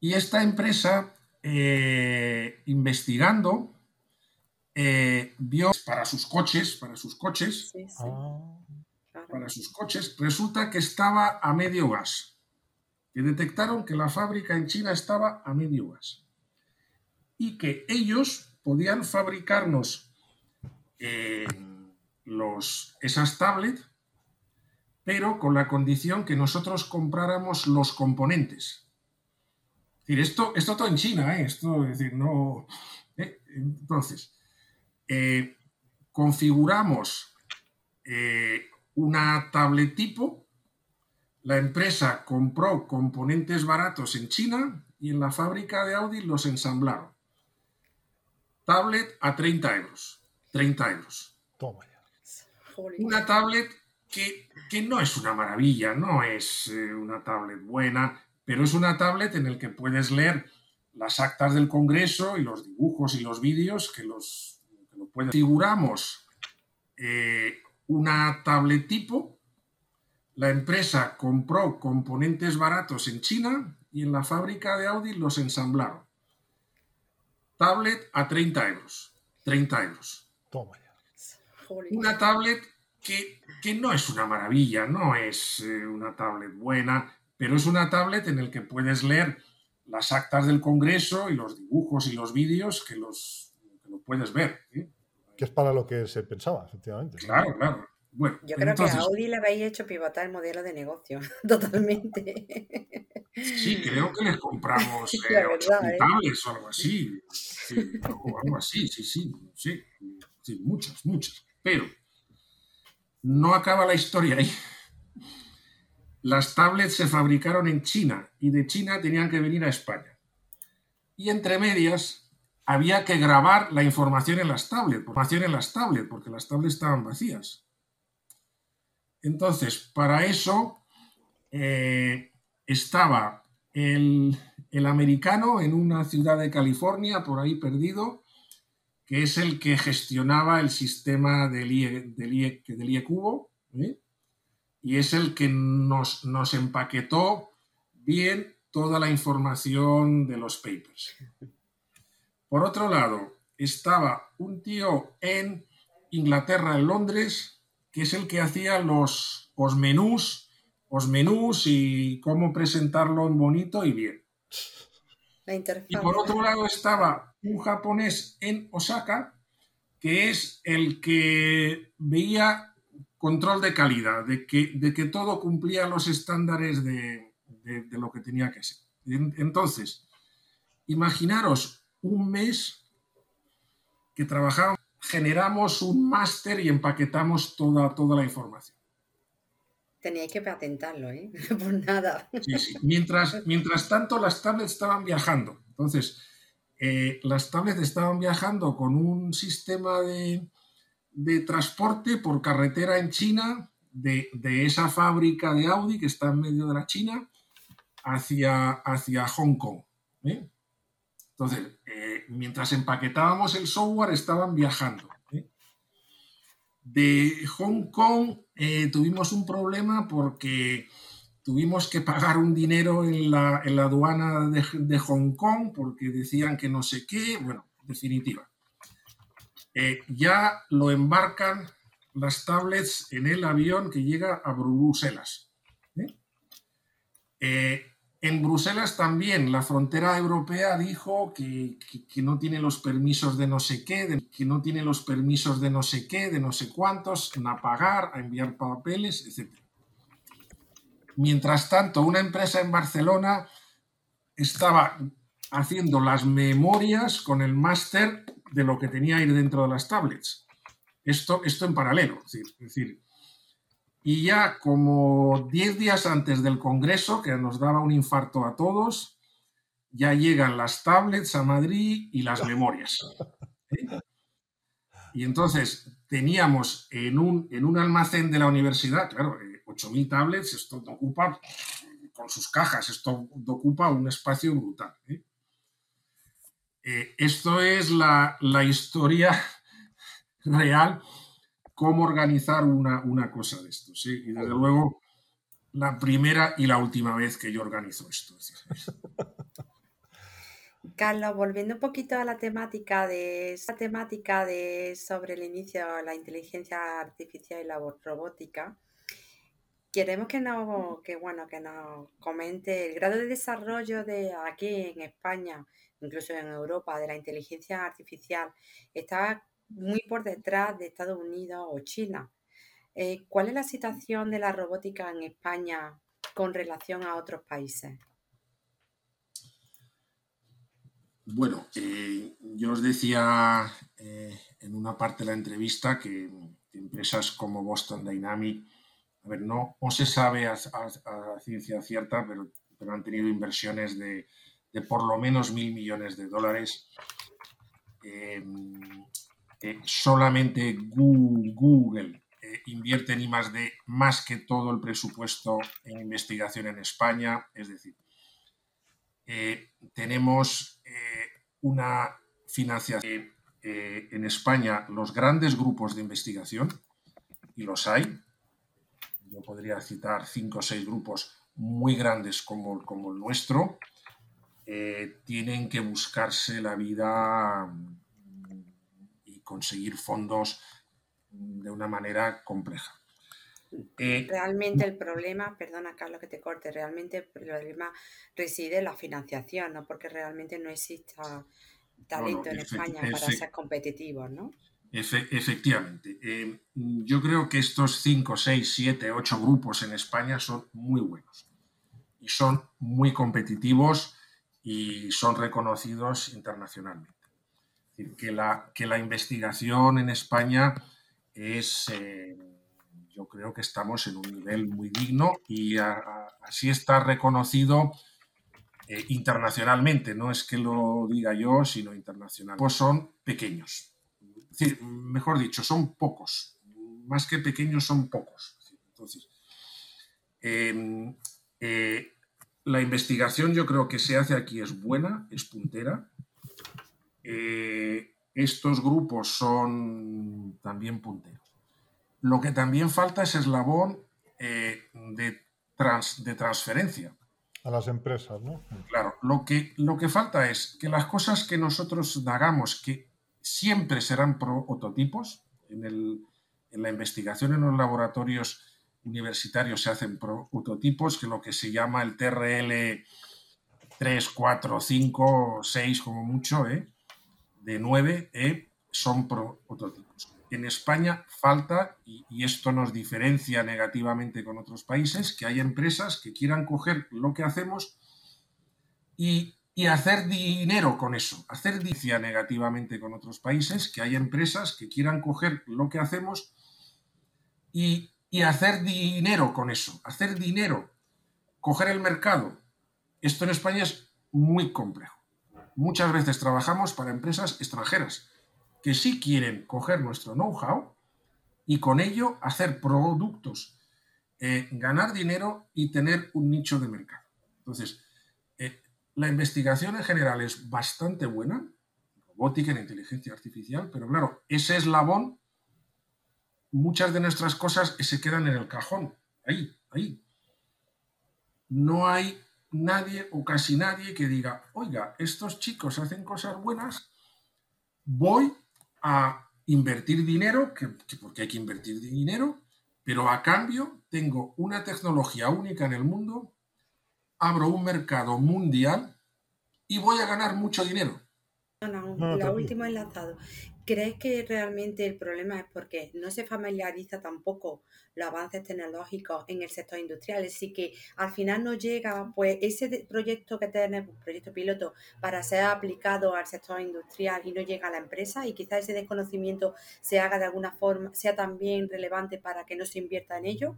Y esta empresa, eh, investigando, eh, vio para sus coches, para sus coches, ah. para sus coches, resulta que estaba a medio gas que detectaron que la fábrica en China estaba a medio gas y que ellos podían fabricarnos eh, los, esas tablets, pero con la condición que nosotros compráramos los componentes. Es decir, esto, esto todo en China, ¿eh? Esto, es decir, no... ¿eh? Entonces, configuramos una tablet tipo la empresa compró componentes baratos en China y en la fábrica de Audi los ensamblaron. Tablet a 30 euros. 30 euros. Una tablet que, no es una maravilla, no es eh, una tablet buena, pero es una tablet en la que puedes leer las actas del Congreso y los dibujos y los vídeos que los que lo puedes. Figuramos eh, una tablet tipo la empresa compró componentes baratos en China y en la fábrica de Audi los ensamblaron. Tablet a 30 euros. 30 euros. Una tablet que, no es una maravilla, no es eh, una tablet buena, pero es una tablet en la que puedes leer las actas del Congreso y los dibujos y los vídeos que los lo puedes ver. ¿eh? Que es para lo que se pensaba, efectivamente. Claro, claro. Yo creo que a Audi le habéis hecho pivotar el modelo de negocio, totalmente. Sí, creo que les compramos eh, ¿eh? o algo así. algo, así, sí, sí, sí, sí, muchas, muchas. Pero no acaba la historia ahí. Las tablets se fabricaron en China y de China tenían que venir a España. Y entre medias había que grabar la información en las tablets, información en las tablets, porque las tablets estaban vacías. Entonces, para eso eh, estaba el, americano en una ciudad de California, por ahí perdido, que es el que gestionaba el sistema del IE, del IE, Cubo, ¿eh? y es el que nos, nos empaquetó bien toda la información de los papers. Por otro lado, estaba un tío en Inglaterra, en Londres, que es el que hacía los, los menús, los menús y cómo presentarlo en bonito y bien. y por otro lado estaba un japonés en Osaka, que es el que veía control de calidad, de que, de que todo cumplía los estándares de, de, lo que tenía que ser. Entonces, imaginaros un mes que trabajamos, generamos un máster y empaquetamos toda, toda la información. Teníais que patentarlo, ¿eh? Por nada. Sí, sí. Mientras, mientras tanto, las tablets estaban viajando. Entonces, eh, las tablets estaban viajando con un sistema de, de transporte por carretera en China, de, de, esa fábrica de Audi que está en medio de la China, hacia, hacia Hong Kong. ¿eh? Entonces, eh, mientras empaquetábamos el software, estaban viajando. ¿eh? De Hong Kong tuvimos un problema porque tuvimos que pagar un dinero en la, en la aduana de, de, Hong Kong porque decían que no sé qué. Bueno, definitiva. ya lo embarcan las tablets en el avión que llega a Bruselas. Eh, en Bruselas también la frontera europea dijo que, no tiene los permisos de no sé qué, que no tiene los permisos de no sé qué, de no sé cuántos, en pagar, a enviar papeles, etc. Mientras tanto, una empresa en Barcelona estaba haciendo las memorias con el máster de lo que tenía ir dentro de las tablets. Esto, esto en paralelo. Es decir, y ya como 10 días antes del Congreso, que nos daba un infarto a todos, ya llegan las tablets a Madrid y las memorias. ¿eh? Y entonces teníamos en un, en un almacén de la universidad, claro, 8.000 eh, tablets, esto ocupa, con sus cajas, esto ocupa un espacio brutal. ¿eh? esto es la, la historia real cómo organizar una, cosa de esto. ¿sí? Y desde luego, la primera y la última vez que yo organizo esto. Carlos, volviendo un poquito a la temática de esa temática de sobre el inicio de la inteligencia artificial y la robótica, queremos que nos, que bueno, que nos comente el grado de desarrollo de aquí en España, incluso en Europa, de la inteligencia artificial. Está muy por detrás de Estados Unidos o China. Eh, ¿Cuál es la situación de la robótica en España con relación a otros países? Bueno, eh, yo os decía eh, en una parte de la entrevista que empresas como Boston Dynamic, a ver, no, no se sabe a, ciencia cierta, pero, pero, han tenido inversiones de, de, por lo menos mil millones de dólares solamente Google, eh, invierte en de más que todo el presupuesto en investigación en España. Es decir, eh, tenemos eh, una financiación en España, los grandes grupos de investigación, y los hay. Yo podría citar cinco o seis grupos muy grandes como, como el nuestro, tienen que buscarse la vida conseguir fondos de una manera compleja. Eh, realmente el problema, perdona Carlos que te corte, realmente el problema reside en la financiación, no porque realmente no exista talento en España para ser competitivos, ¿no? efectivamente. Eh, yo creo que estos 5, 6, 7, 8 grupos en España son muy buenos y son muy competitivos y son reconocidos internacionalmente que la, que la investigación en España es, eh, yo creo que estamos en un nivel muy digno y así está reconocido eh, internacionalmente. No es que lo diga yo, sino internacional. Pues son pequeños. mejor dicho, son pocos. Más que pequeños, son pocos. Entonces, em, eh, la investigación yo creo que se hace aquí es buena, es puntera, eh, estos grupos son también punteros. Lo que también falta es eslabón eh, de, de transferencia. a las empresas, ¿no? Claro, lo que, lo que falta es que las cosas que nosotros hagamos, que siempre serán prototipos, en, el, en la investigación en los laboratorios universitarios se hacen prototipos, que lo que se llama el TRL 3, 4, 5, 6 como mucho, ¿eh? De 9, ¿eh? son prototipos. En España falta, y, esto nos diferencia negativamente con otros países, que hay empresas que quieran coger lo que hacemos y, hacer dinero con eso. Hacer dicia negativamente con otros países, que hay empresas que quieran coger lo que hacemos y, y hacer dinero con eso. Hacer dinero, coger el mercado. Esto en España es muy complejo. Muchas veces trabajamos para empresas extranjeras que sí quieren coger nuestro know-how y con ello hacer productos, eh, ganar dinero y tener un nicho de mercado. Entonces, eh, la investigación en general es bastante buena, robótica, en inteligencia artificial, pero claro, ese eslabón, muchas de nuestras cosas se quedan en el cajón, ahí, ahí. No hay nadie o casi nadie que diga, oiga, estos chicos hacen cosas buenas, voy a invertir dinero, que, porque hay que invertir dinero, pero a cambio tengo una tecnología única en el mundo, abro un mercado mundial y voy a ganar mucho dinero. No, no, la última enlazado. ¿Crees que realmente el problema es porque no se familiariza tampoco los avances tecnológicos en el sector industrial? Así que al final no llega pues ese proyecto que tenemos, proyecto piloto, para ser aplicado al sector industrial y no llega a la empresa y quizás ese desconocimiento se haga de alguna forma, sea también relevante para que no se invierta en ello?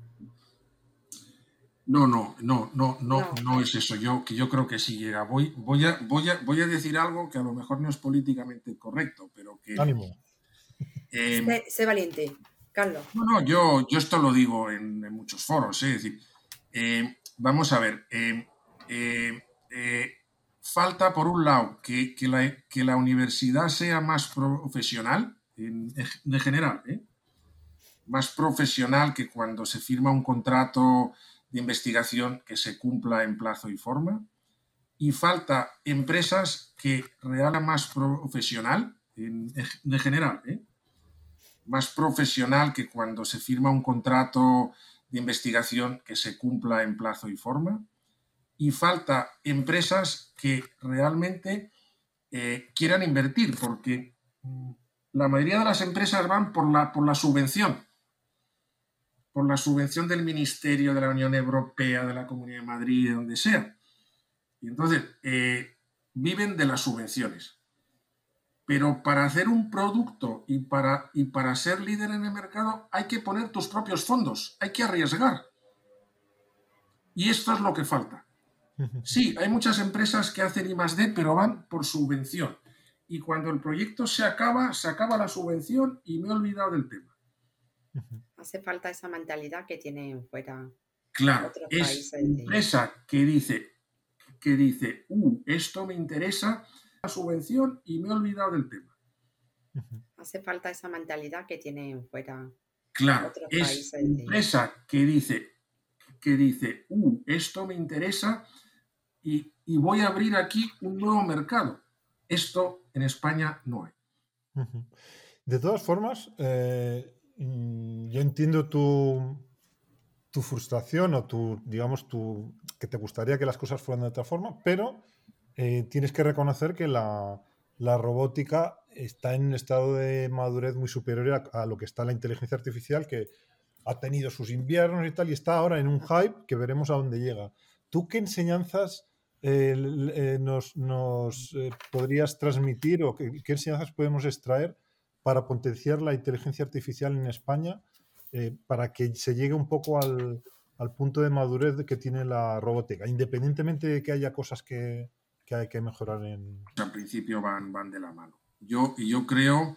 No, no, no, no, no, no, es eso. Yo, que yo creo que sí llega. Voy, voy, a, voy, a, voy a decir algo que a lo mejor no es políticamente correcto, pero que. Ánimo. Eh, sé, valiente, Carlos. No, no, yo, yo esto lo digo en, muchos foros. ¿eh? Es decir, eh, vamos a ver. falta, por un lado, que, que, la, que, la, universidad sea más profesional, en, en general, más profesional que cuando se firma un contrato de investigación que se cumpla en plazo y forma. Y falta empresas que realan más profesional, en, general, ¿eh? más profesional que cuando se firma un contrato de investigación que se cumpla en plazo y forma. Y falta empresas que realmente eh, quieran invertir, porque la mayoría de las empresas van por la, por la subvención por la subvención del Ministerio de la Unión Europea, de la Comunidad de Madrid, de donde sea. Y entonces, eh, viven de las subvenciones. Pero para hacer un producto y para, y para ser líder en el mercado hay que poner tus propios fondos, hay que arriesgar. Y esto es lo que falta. Sí, hay muchas empresas que hacen I más D, pero van por subvención. Y cuando el proyecto se acaba, se acaba la subvención y me he olvidado del tema. Hace falta esa mentalidad que tienen fuera. Claro, es empresa que dice, que dice, uh, esto me interesa, la subvención y me he olvidado del tema. Hace falta esa mentalidad que tienen fuera. Claro, es empresa que dice, que dice, uh, esto me interesa y, voy a abrir aquí un nuevo mercado. Esto en España no hay. De todas formas, eh, yo entiendo tu, tu frustración o tu, digamos, tu, que te gustaría que las cosas fueran de otra forma, pero eh, tienes que reconocer que la, la, robótica está en un estado de madurez muy superior a, lo que está la inteligencia artificial, que ha tenido sus inviernos y tal, y está ahora en un hype que veremos a dónde llega. ¿Tú qué enseñanzas eh, eh, nos, nos podrías transmitir o qué enseñanzas podemos extraer para potenciar la inteligencia artificial en España, eh, para que se llegue un poco al, punto de madurez que tiene la robótica, independientemente de que haya cosas que, hay que mejorar en... Al principio van, van de la mano. Yo, yo creo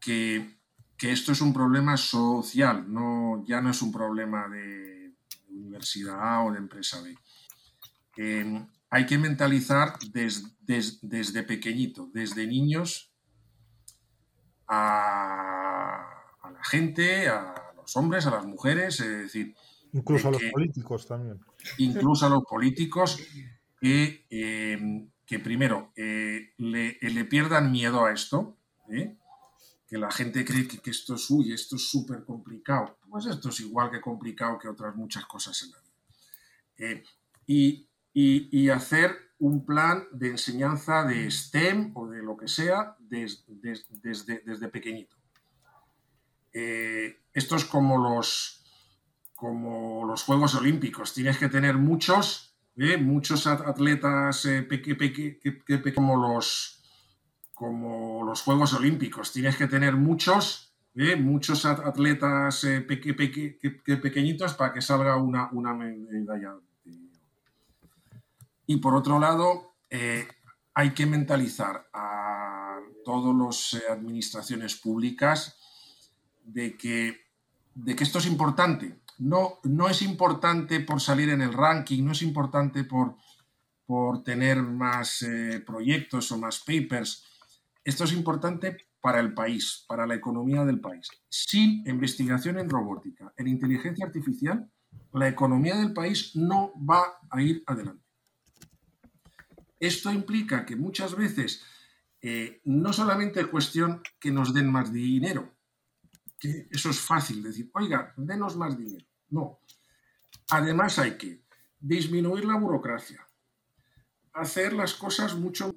que, esto es un problema social, no, ya no es un problema de universidad A o de empresa B. Eh, hay que mentalizar desde pequeñito, desde niños, a, la gente, a los hombres, a las mujeres, es decir, Incluso a los políticos también. Incluso a los políticos que, eh, que primero eh, le, le, pierdan miedo a esto, ¿eh? que la gente cree que, que esto es, uy, esto es súper complicado. Pues esto es igual que complicado que otras muchas cosas en la vida. Y, y, y, hacer un plan de enseñanza de STEM o de lo que sea desde, desde, desde pequeñito. esto es como los, como los Juegos Olímpicos. Tienes que tener muchos, ¿eh? muchos atletas eh, como, los, como los Juegos Olímpicos. Tienes que tener muchos, ¿eh? muchos atletas eh, pequeñitos para que salga una, una medalla. Y por otro lado, eh, hay que mentalizar a todas las administraciones públicas de que, de que esto es importante no, no es importante por salir en el ranking, no es importante por, por tener más eh, proyectos o más papers. Esto es importante para el país, para la economía del país. Sin investigación en robótica, en inteligencia artificial, la economía del país no va a ir adelante. Esto implica que muchas veces eh, no solamente es cuestión que nos den más dinero, que eso es fácil decir, oiga, denos más dinero. No. Además hay que disminuir la burocracia, hacer las cosas mucho...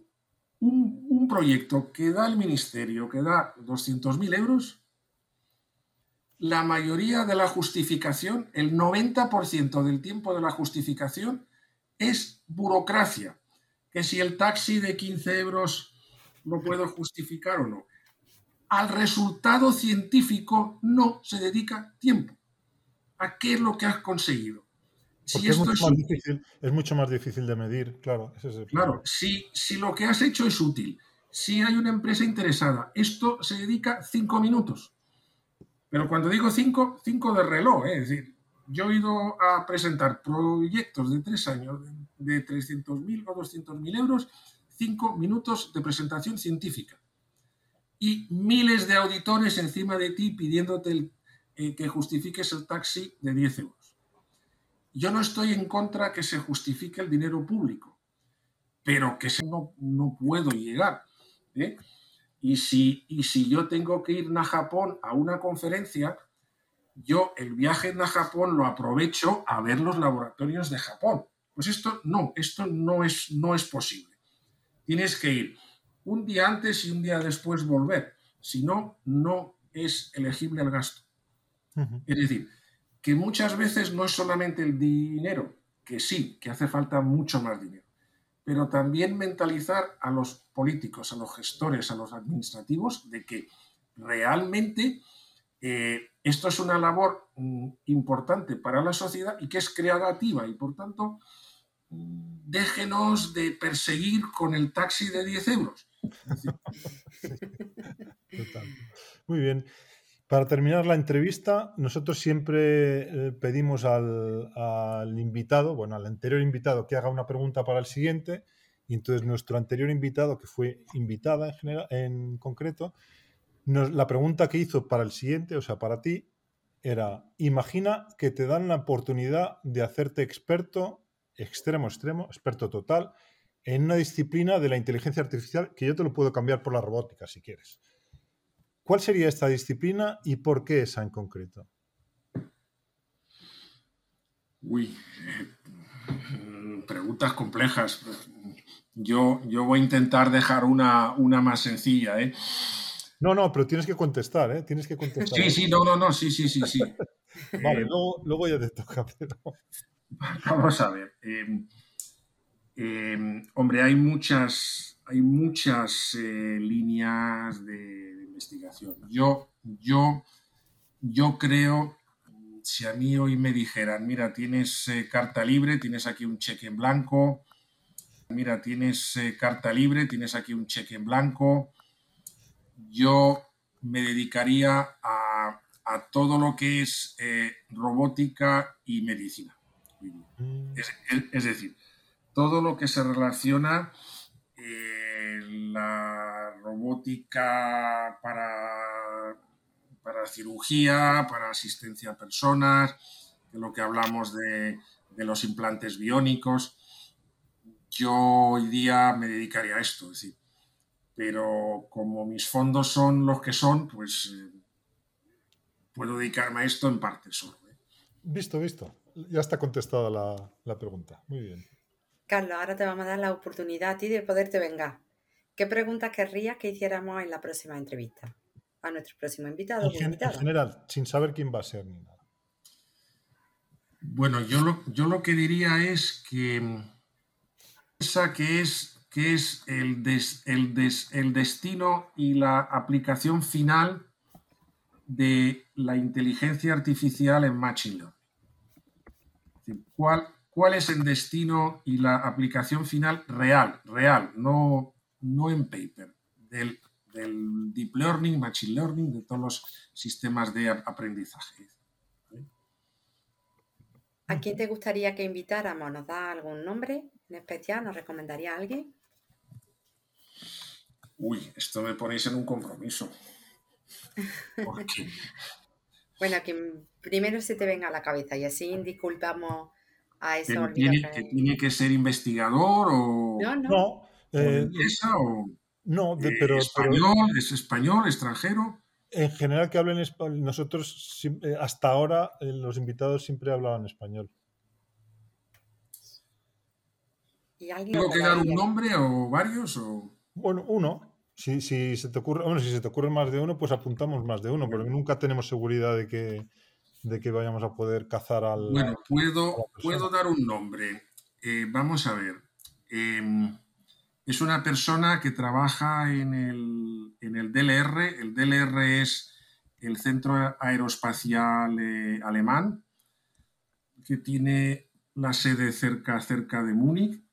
Un, un proyecto que da el ministerio, que da 200.000 euros, la mayoría de la justificación, el 90% del tiempo de la justificación es burocracia. Que si el taxi de 15 euros lo puedo justificar o no. Al resultado científico no se dedica tiempo a qué es lo que has conseguido. Si es, mucho es, difícil, es, mucho más difícil, de medir, claro. Ese es claro, si, si, lo que has hecho es útil, si hay una empresa interesada, esto se dedica cinco minutos. Pero cuando digo cinco, cinco de reloj, ¿eh? es decir, yo he ido a presentar proyectos de tres años de 300.000 o 200.000 euros, cinco minutos de presentación científica. Y miles de auditores encima de ti pidiéndote eh, que justifiques el taxi de 10 euros. Yo no estoy en contra que se justifique el dinero público, pero que no, no puedo llegar. ¿eh? Y, si, y si yo tengo que ir a Japón a una conferencia, yo el viaje a Japón lo aprovecho a ver los laboratorios de Japón. Pues esto no, esto no es, no es posible. Tienes que ir un día antes y un día después volver. Si no, no es elegible el gasto. Es decir, que muchas veces no es solamente el dinero, que sí, que hace falta mucho más dinero, pero también mentalizar a los políticos, a los gestores, a los administrativos, de que realmente eh, esto es una labor mm, importante para la sociedad y que es creativa y por tanto déjenos de perseguir con el taxi de 10 euros. Muy bien. Para terminar la entrevista, nosotros siempre eh, pedimos al, invitado, bueno, al anterior invitado, que haga una pregunta para el siguiente. Y entonces nuestro anterior invitado, que fue invitada en, general, en concreto, la pregunta que hizo para el siguiente, o sea, para ti, era, imagina que te dan la oportunidad de hacerte experto, extremo, extremo, experto total, en una disciplina de la inteligencia artificial que yo te lo puedo cambiar por la robótica, si quieres. ¿Cuál sería esta disciplina y por qué esa en concreto? Uy, preguntas complejas. Yo, yo voy a intentar dejar una, una más sencilla. ¿eh? No, no, pero tienes que contestar, ¿eh? Tienes que contestar. Sí, sí, no, no, no, sí, sí, sí, sí. vale, luego, ya te toca, pero... Vamos a ver. Em, em, hombre, hay muchas, hay muchas eh, líneas de investigación. Yo, yo, yo creo, si a mí hoy me dijeran, mira, tienes eh, carta libre, tienes aquí un cheque en blanco, mira, tienes eh, carta libre, tienes aquí un cheque en blanco, yo me dedicaría a, todo lo que es robótica y medicina. Mm. Es, es, es, decir, todo lo que se relaciona la robótica para, para cirugía, para asistencia a personas, de lo que hablamos de, de los implantes biónicos. Yo hoy día me dedicaría a esto, es decir, pero como mis fondos son los que son, pues eh, puedo dedicarme a esto en parte solo. ¿eh? Visto, visto. Ya está contestada la, la, pregunta. Muy bien. Carlos, ahora te vamos a dar la oportunidad a ti de poderte vengar. ¿Qué preguntas querrías que hiciéramos en la próxima entrevista? A nuestro próximo invitado. En, en general, sin saber quién va a ser ni nada. Bueno, yo lo, yo lo que diría es que esa que es, que es el, el, el destino y la aplicación final de la inteligencia artificial en Machine Learning. ¿Cuál, ¿Cuál es el destino y la aplicación final real, real, no, no en paper, del, del Deep Learning, Machine Learning, de todos los sistemas de aprendizaje? ¿A quién te gustaría que invitáramos? ¿Nos da algún nombre en especial? ¿Nos recomendaría a alguien? Uy, esto me ponéis en un compromiso. bueno, que primero se te venga a la cabeza y así disculpamos a eso. Tiene, que... tiene que ser investigador o. No, no. Eh, no, eh, pero, español, es español, extranjero. En general que hablen español. Nosotros eh, hasta ahora los invitados siempre hablaban español. ¿Tengo que dar un nombre o varios? O... Bueno, uno. Si, si, se te ocurre, bueno, si se te ocurre más de uno, pues apuntamos más de uno, porque nunca tenemos seguridad de que, de que vayamos a poder cazar al. Bueno, puedo, puedo dar un nombre. Eh, vamos a ver. Em, es una persona que trabaja en el, en el DLR. El DLR es el Centro Aeroespacial eh, Alemán, que tiene la sede cerca, cerca de Múnich.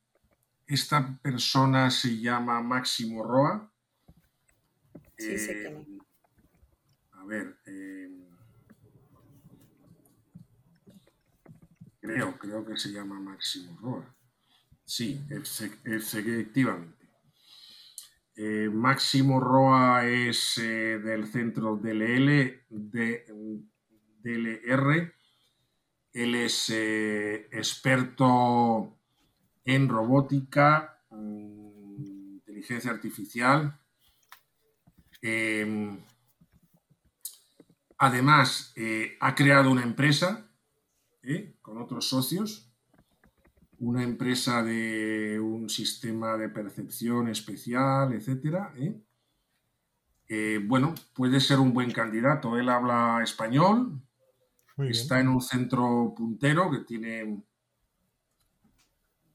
Esta persona se llama Máximo Roa Sí, eh, A ver. Eh, creo, creo que se llama Máximo Roa. Sí, efectivamente. Eh, Máximo Roa es del centro DLL, de, DLR. Él es experto en robótica, inteligencia artificial, Em, además, eh, ha creado una empresa ¿eh? con otros socios, una empresa de un sistema de percepción especial, etcétera. ¿eh? bueno, puede ser un buen candidato. Él habla español, está en un centro puntero que tiene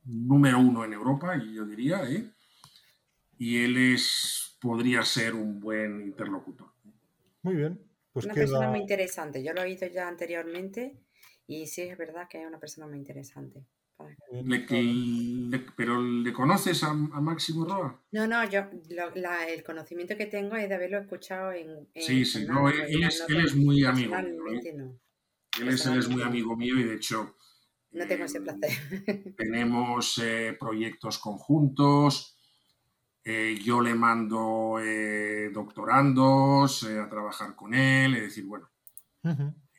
número uno en Europa, yo diría, y él es podría ser un buen interlocutor. Muy bien. Pues una persona muy interesante. Yo lo he oído ya anteriormente y sí es verdad que es una persona muy interesante. ¿Pero le conoces a, Máximo Roa? No, no, yo el conocimiento que tengo es de haberlo escuchado en... sí, sí, no, él, es, muy amigo mío. ¿eh? Él, es, muy amigo mío y de hecho... No tengo ese placer. Tenemos eh, proyectos conjuntos, eh, yo le mando eh, doctorandos eh, a trabajar con él, es decir, bueno,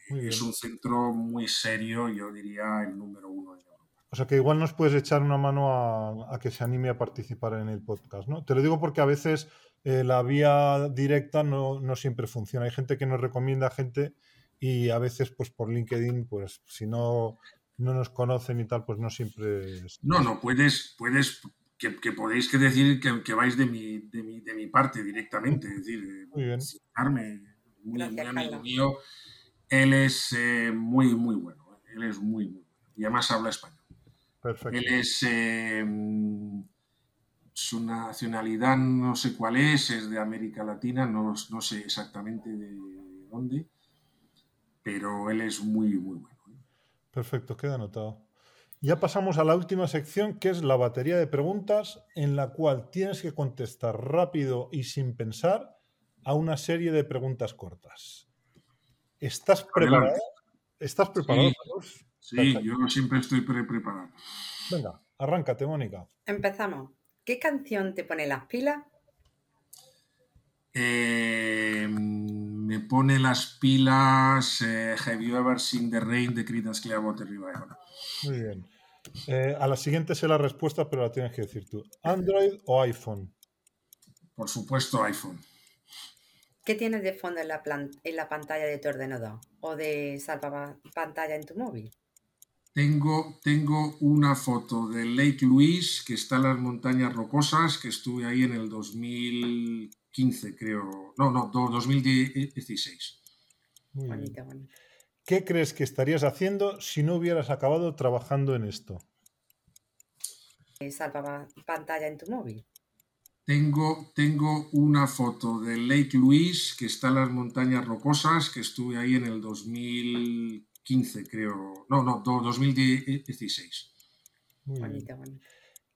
es un centro muy serio, yo diría el número uno en Europa. O sea que igual nos puedes echar una mano a, que se anime a participar en el podcast, ¿no? Te lo digo porque a veces la vía directa no, no, siempre funciona. Hay gente que nos recomienda gente y a veces pues por LinkedIn, pues si no, no nos conocen y tal, pues no siempre... No, no, puedes, puedes que, podéis que decir que, vais de mi, de, mi, de mi, parte directamente, es decir, muy, bien. muy, amigo mío. Él es eh, muy, muy bueno, él es muy, muy bueno. Y además habla español. Perfecto. Él es, eh, su nacionalidad no sé cuál es, es de América Latina, no, no sé exactamente de dónde, pero él es muy, muy bueno. Perfecto, queda anotado. Ya pasamos a la última sección, que es la batería de preguntas, en la cual tienes que contestar rápido y sin pensar a una serie de preguntas cortas. ¿Estás preparado? ¿Estás preparado? Sí, yo siempre estoy preparado. Venga, arráncate, Mónica. Empezamos. ¿Qué canción te pone las pilas? Eh, me pone las pilas eh, Have You Ever Seen the Rain de Creedence Clearwater Revival. Muy bien. Eh, a la siguiente sé la respuesta, pero la tienes que decir tú. ¿Android o iPhone? Por supuesto, iPhone. ¿Qué tienes de fondo en la, en la pantalla de tu ordenador o de salva pantalla en tu móvil? Tengo, tengo una foto de Lake Louise que está en las montañas rocosas, que estuve ahí en el 2015, creo. No, no, 2016. Bonita, bonita. ¿Qué crees que estarías haciendo si no hubieras acabado trabajando en esto? Salva pantalla en tu móvil. Tengo, tengo una foto de Lake Louise que está en las montañas rocosas, que estuve ahí en el 2015, creo. No, no, 2016. bonita, bonita.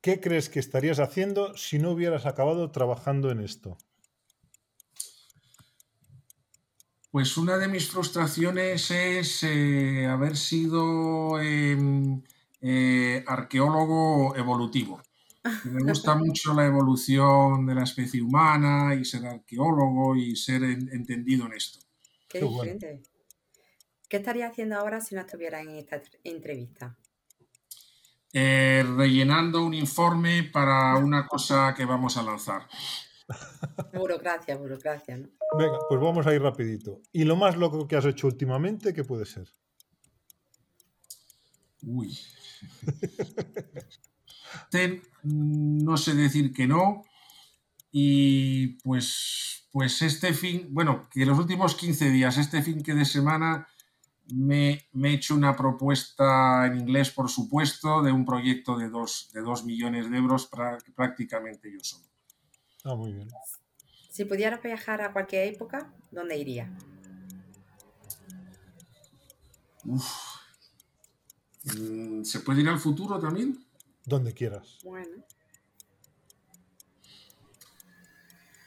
¿Qué crees que estarías haciendo si no hubieras acabado trabajando en esto? Pues una de mis frustraciones es eh, haber sido em, eh, arqueólogo evolutivo. Me gusta mucho la evolución de la especie humana y ser arqueólogo y ser entendido en esto. Qué, diferente. ¿Qué estaría haciendo ahora si no estuviera en esta entrevista? Eh, rellenando un informe para una cosa que vamos a lanzar. Burocracia, burocracia, ¿no? Venga, pues vamos a ir rapidito. ¿Y lo más loco que has hecho últimamente, qué puede ser? Uy. no sé decir que no. Y pues, pues este fin, bueno, que los últimos 15 días, este fin que de semana, me, he hecho una propuesta en inglés, por supuesto, de un proyecto de 2 de dos millones de euros prácticamente yo solo. Ah, muy bien. Si pudieras viajar a cualquier época, ¿dónde iría? Mm, ¿Se puede ir al futuro también? Donde quieras. Bueno.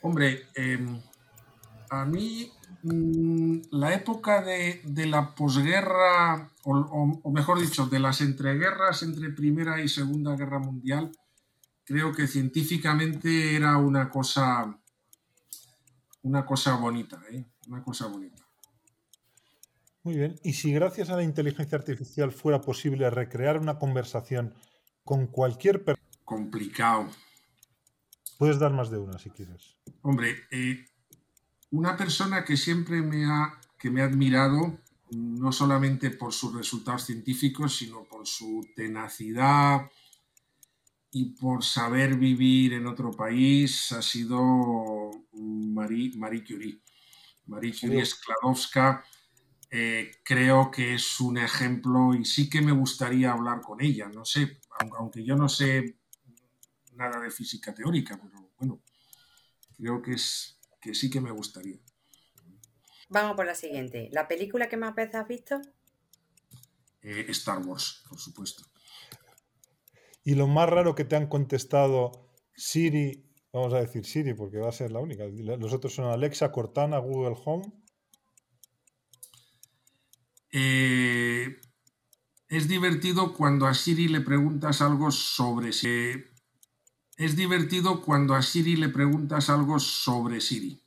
Hombre, em, a mí mm, la época de, la posguerra, o, mejor dicho, de las entreguerras entre Primera y Segunda Guerra Mundial, creo que científicamente era una cosa, una cosa bonita, ¿eh? una cosa bonita. Muy bien. ¿Y si gracias a la inteligencia artificial fuera posible recrear una conversación con cualquier persona. Complicado. Puedes dar más de una si quieres. Hombre, eh, una persona que siempre me ha, que me ha admirado, no solamente por sus resultados científicos, sino por su tenacidad y por saber vivir en otro país, ha sido Marie, Marie Curie. Marie Curie Skladowska. Eh, creo que es un ejemplo y sí que me gustaría hablar con ella. No sé, aunque yo no sé nada de física teórica, pero bueno, creo que, es, que sí que me gustaría. Vamos por la siguiente. ¿La película que más veces has visto? Eh, Star Wars, por supuesto. Y lo más raro que te han contestado Siri, vamos a decir Siri porque va a ser la única. Los otros son Alexa, Cortana, Google Home. Eh, es divertido cuando a Siri le preguntas algo sobre Siri. Es divertido cuando a Siri le preguntas algo sobre Siri.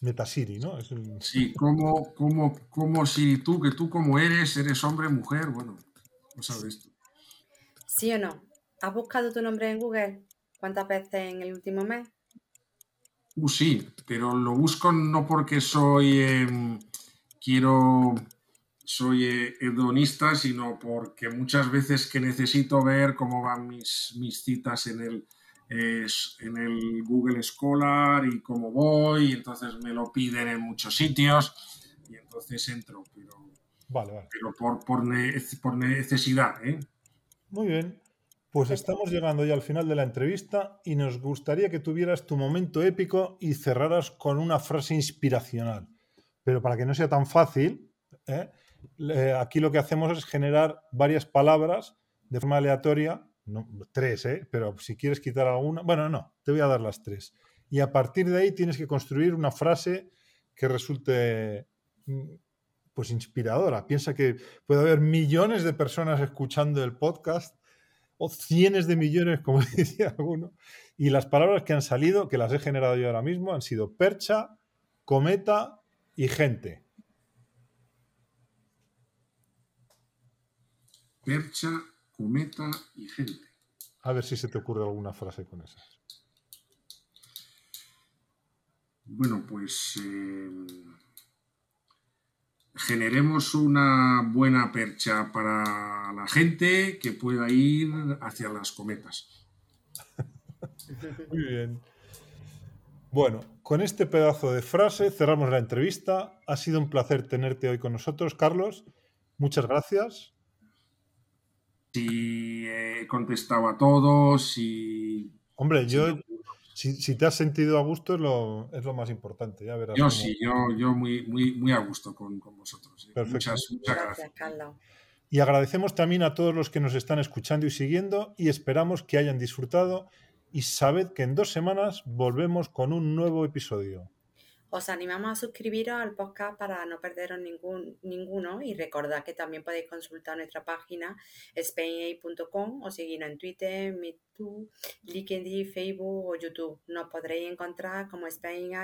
Meta Siri, ¿no? Sí, ¿cómo, cómo, cómo Siri tú, que tú como eres, eres hombre, mujer, bueno, no sabes tú. ¿Sí o no? ¿Has buscado tu nombre en Google? ¿Cuántas veces en el último mes? Uh, sí, pero lo busco no porque soy... Em, quiero soy eh, hedonista, sino porque muchas veces que necesito ver cómo van mis, mis citas en el, en el Google Scholar y cómo voy, y entonces me lo piden en muchos sitios y entonces entro, pero, pero por, por, necesidad. ¿eh? Muy bien, pues estamos llegando ya al final de la entrevista y nos gustaría que tuvieras tu momento épico y cerraras con una frase inspiracional. Pero para que no sea tan fácil, ¿eh? aquí lo que hacemos es generar varias palabras de forma aleatoria, no, tres, ¿eh? pero si quieres quitar alguna, bueno, no, te voy a dar las tres. Y a partir de ahí tienes que construir una frase que resulte mm, pues inspiradora. Piensa que puede haber millones de personas escuchando el podcast o cientos de millones, como decía alguno, y las palabras que han salido, que las he generado yo ahora mismo, han sido percha, cometa y gente. Percha, cometa y gente. A ver si se te ocurre alguna frase con esas. Bueno, pues eh, generemos una buena percha para la gente que pueda ir hacia las cometas. Muy bien. Bueno, con este pedazo de frase cerramos la entrevista. Ha sido un placer tenerte hoy con nosotros, Carlos. Muchas gracias. Si he contestado a todos. Hombre, yo, si, te has sentido a gusto es lo, es lo más importante. Ya verás yo cómo- sí, yo, yo muy, muy, muy a gusto con, con vosotros. ¿eh? Perfecto. Muchas, muchas Gracias, gracias. Y agradecemos también a todos los que nos están escuchando y siguiendo y esperamos que hayan disfrutado y sabed que en dos semanas volvemos con un nuevo episodio. Os animamos a suscribiros al podcast para no perderos ningún, ninguno y recordad que también podéis consultar nuestra página spainai.com o seguirnos en Twitter, YouTube, LinkedIn, Facebook o YouTube. Nos podréis encontrar como SpainAid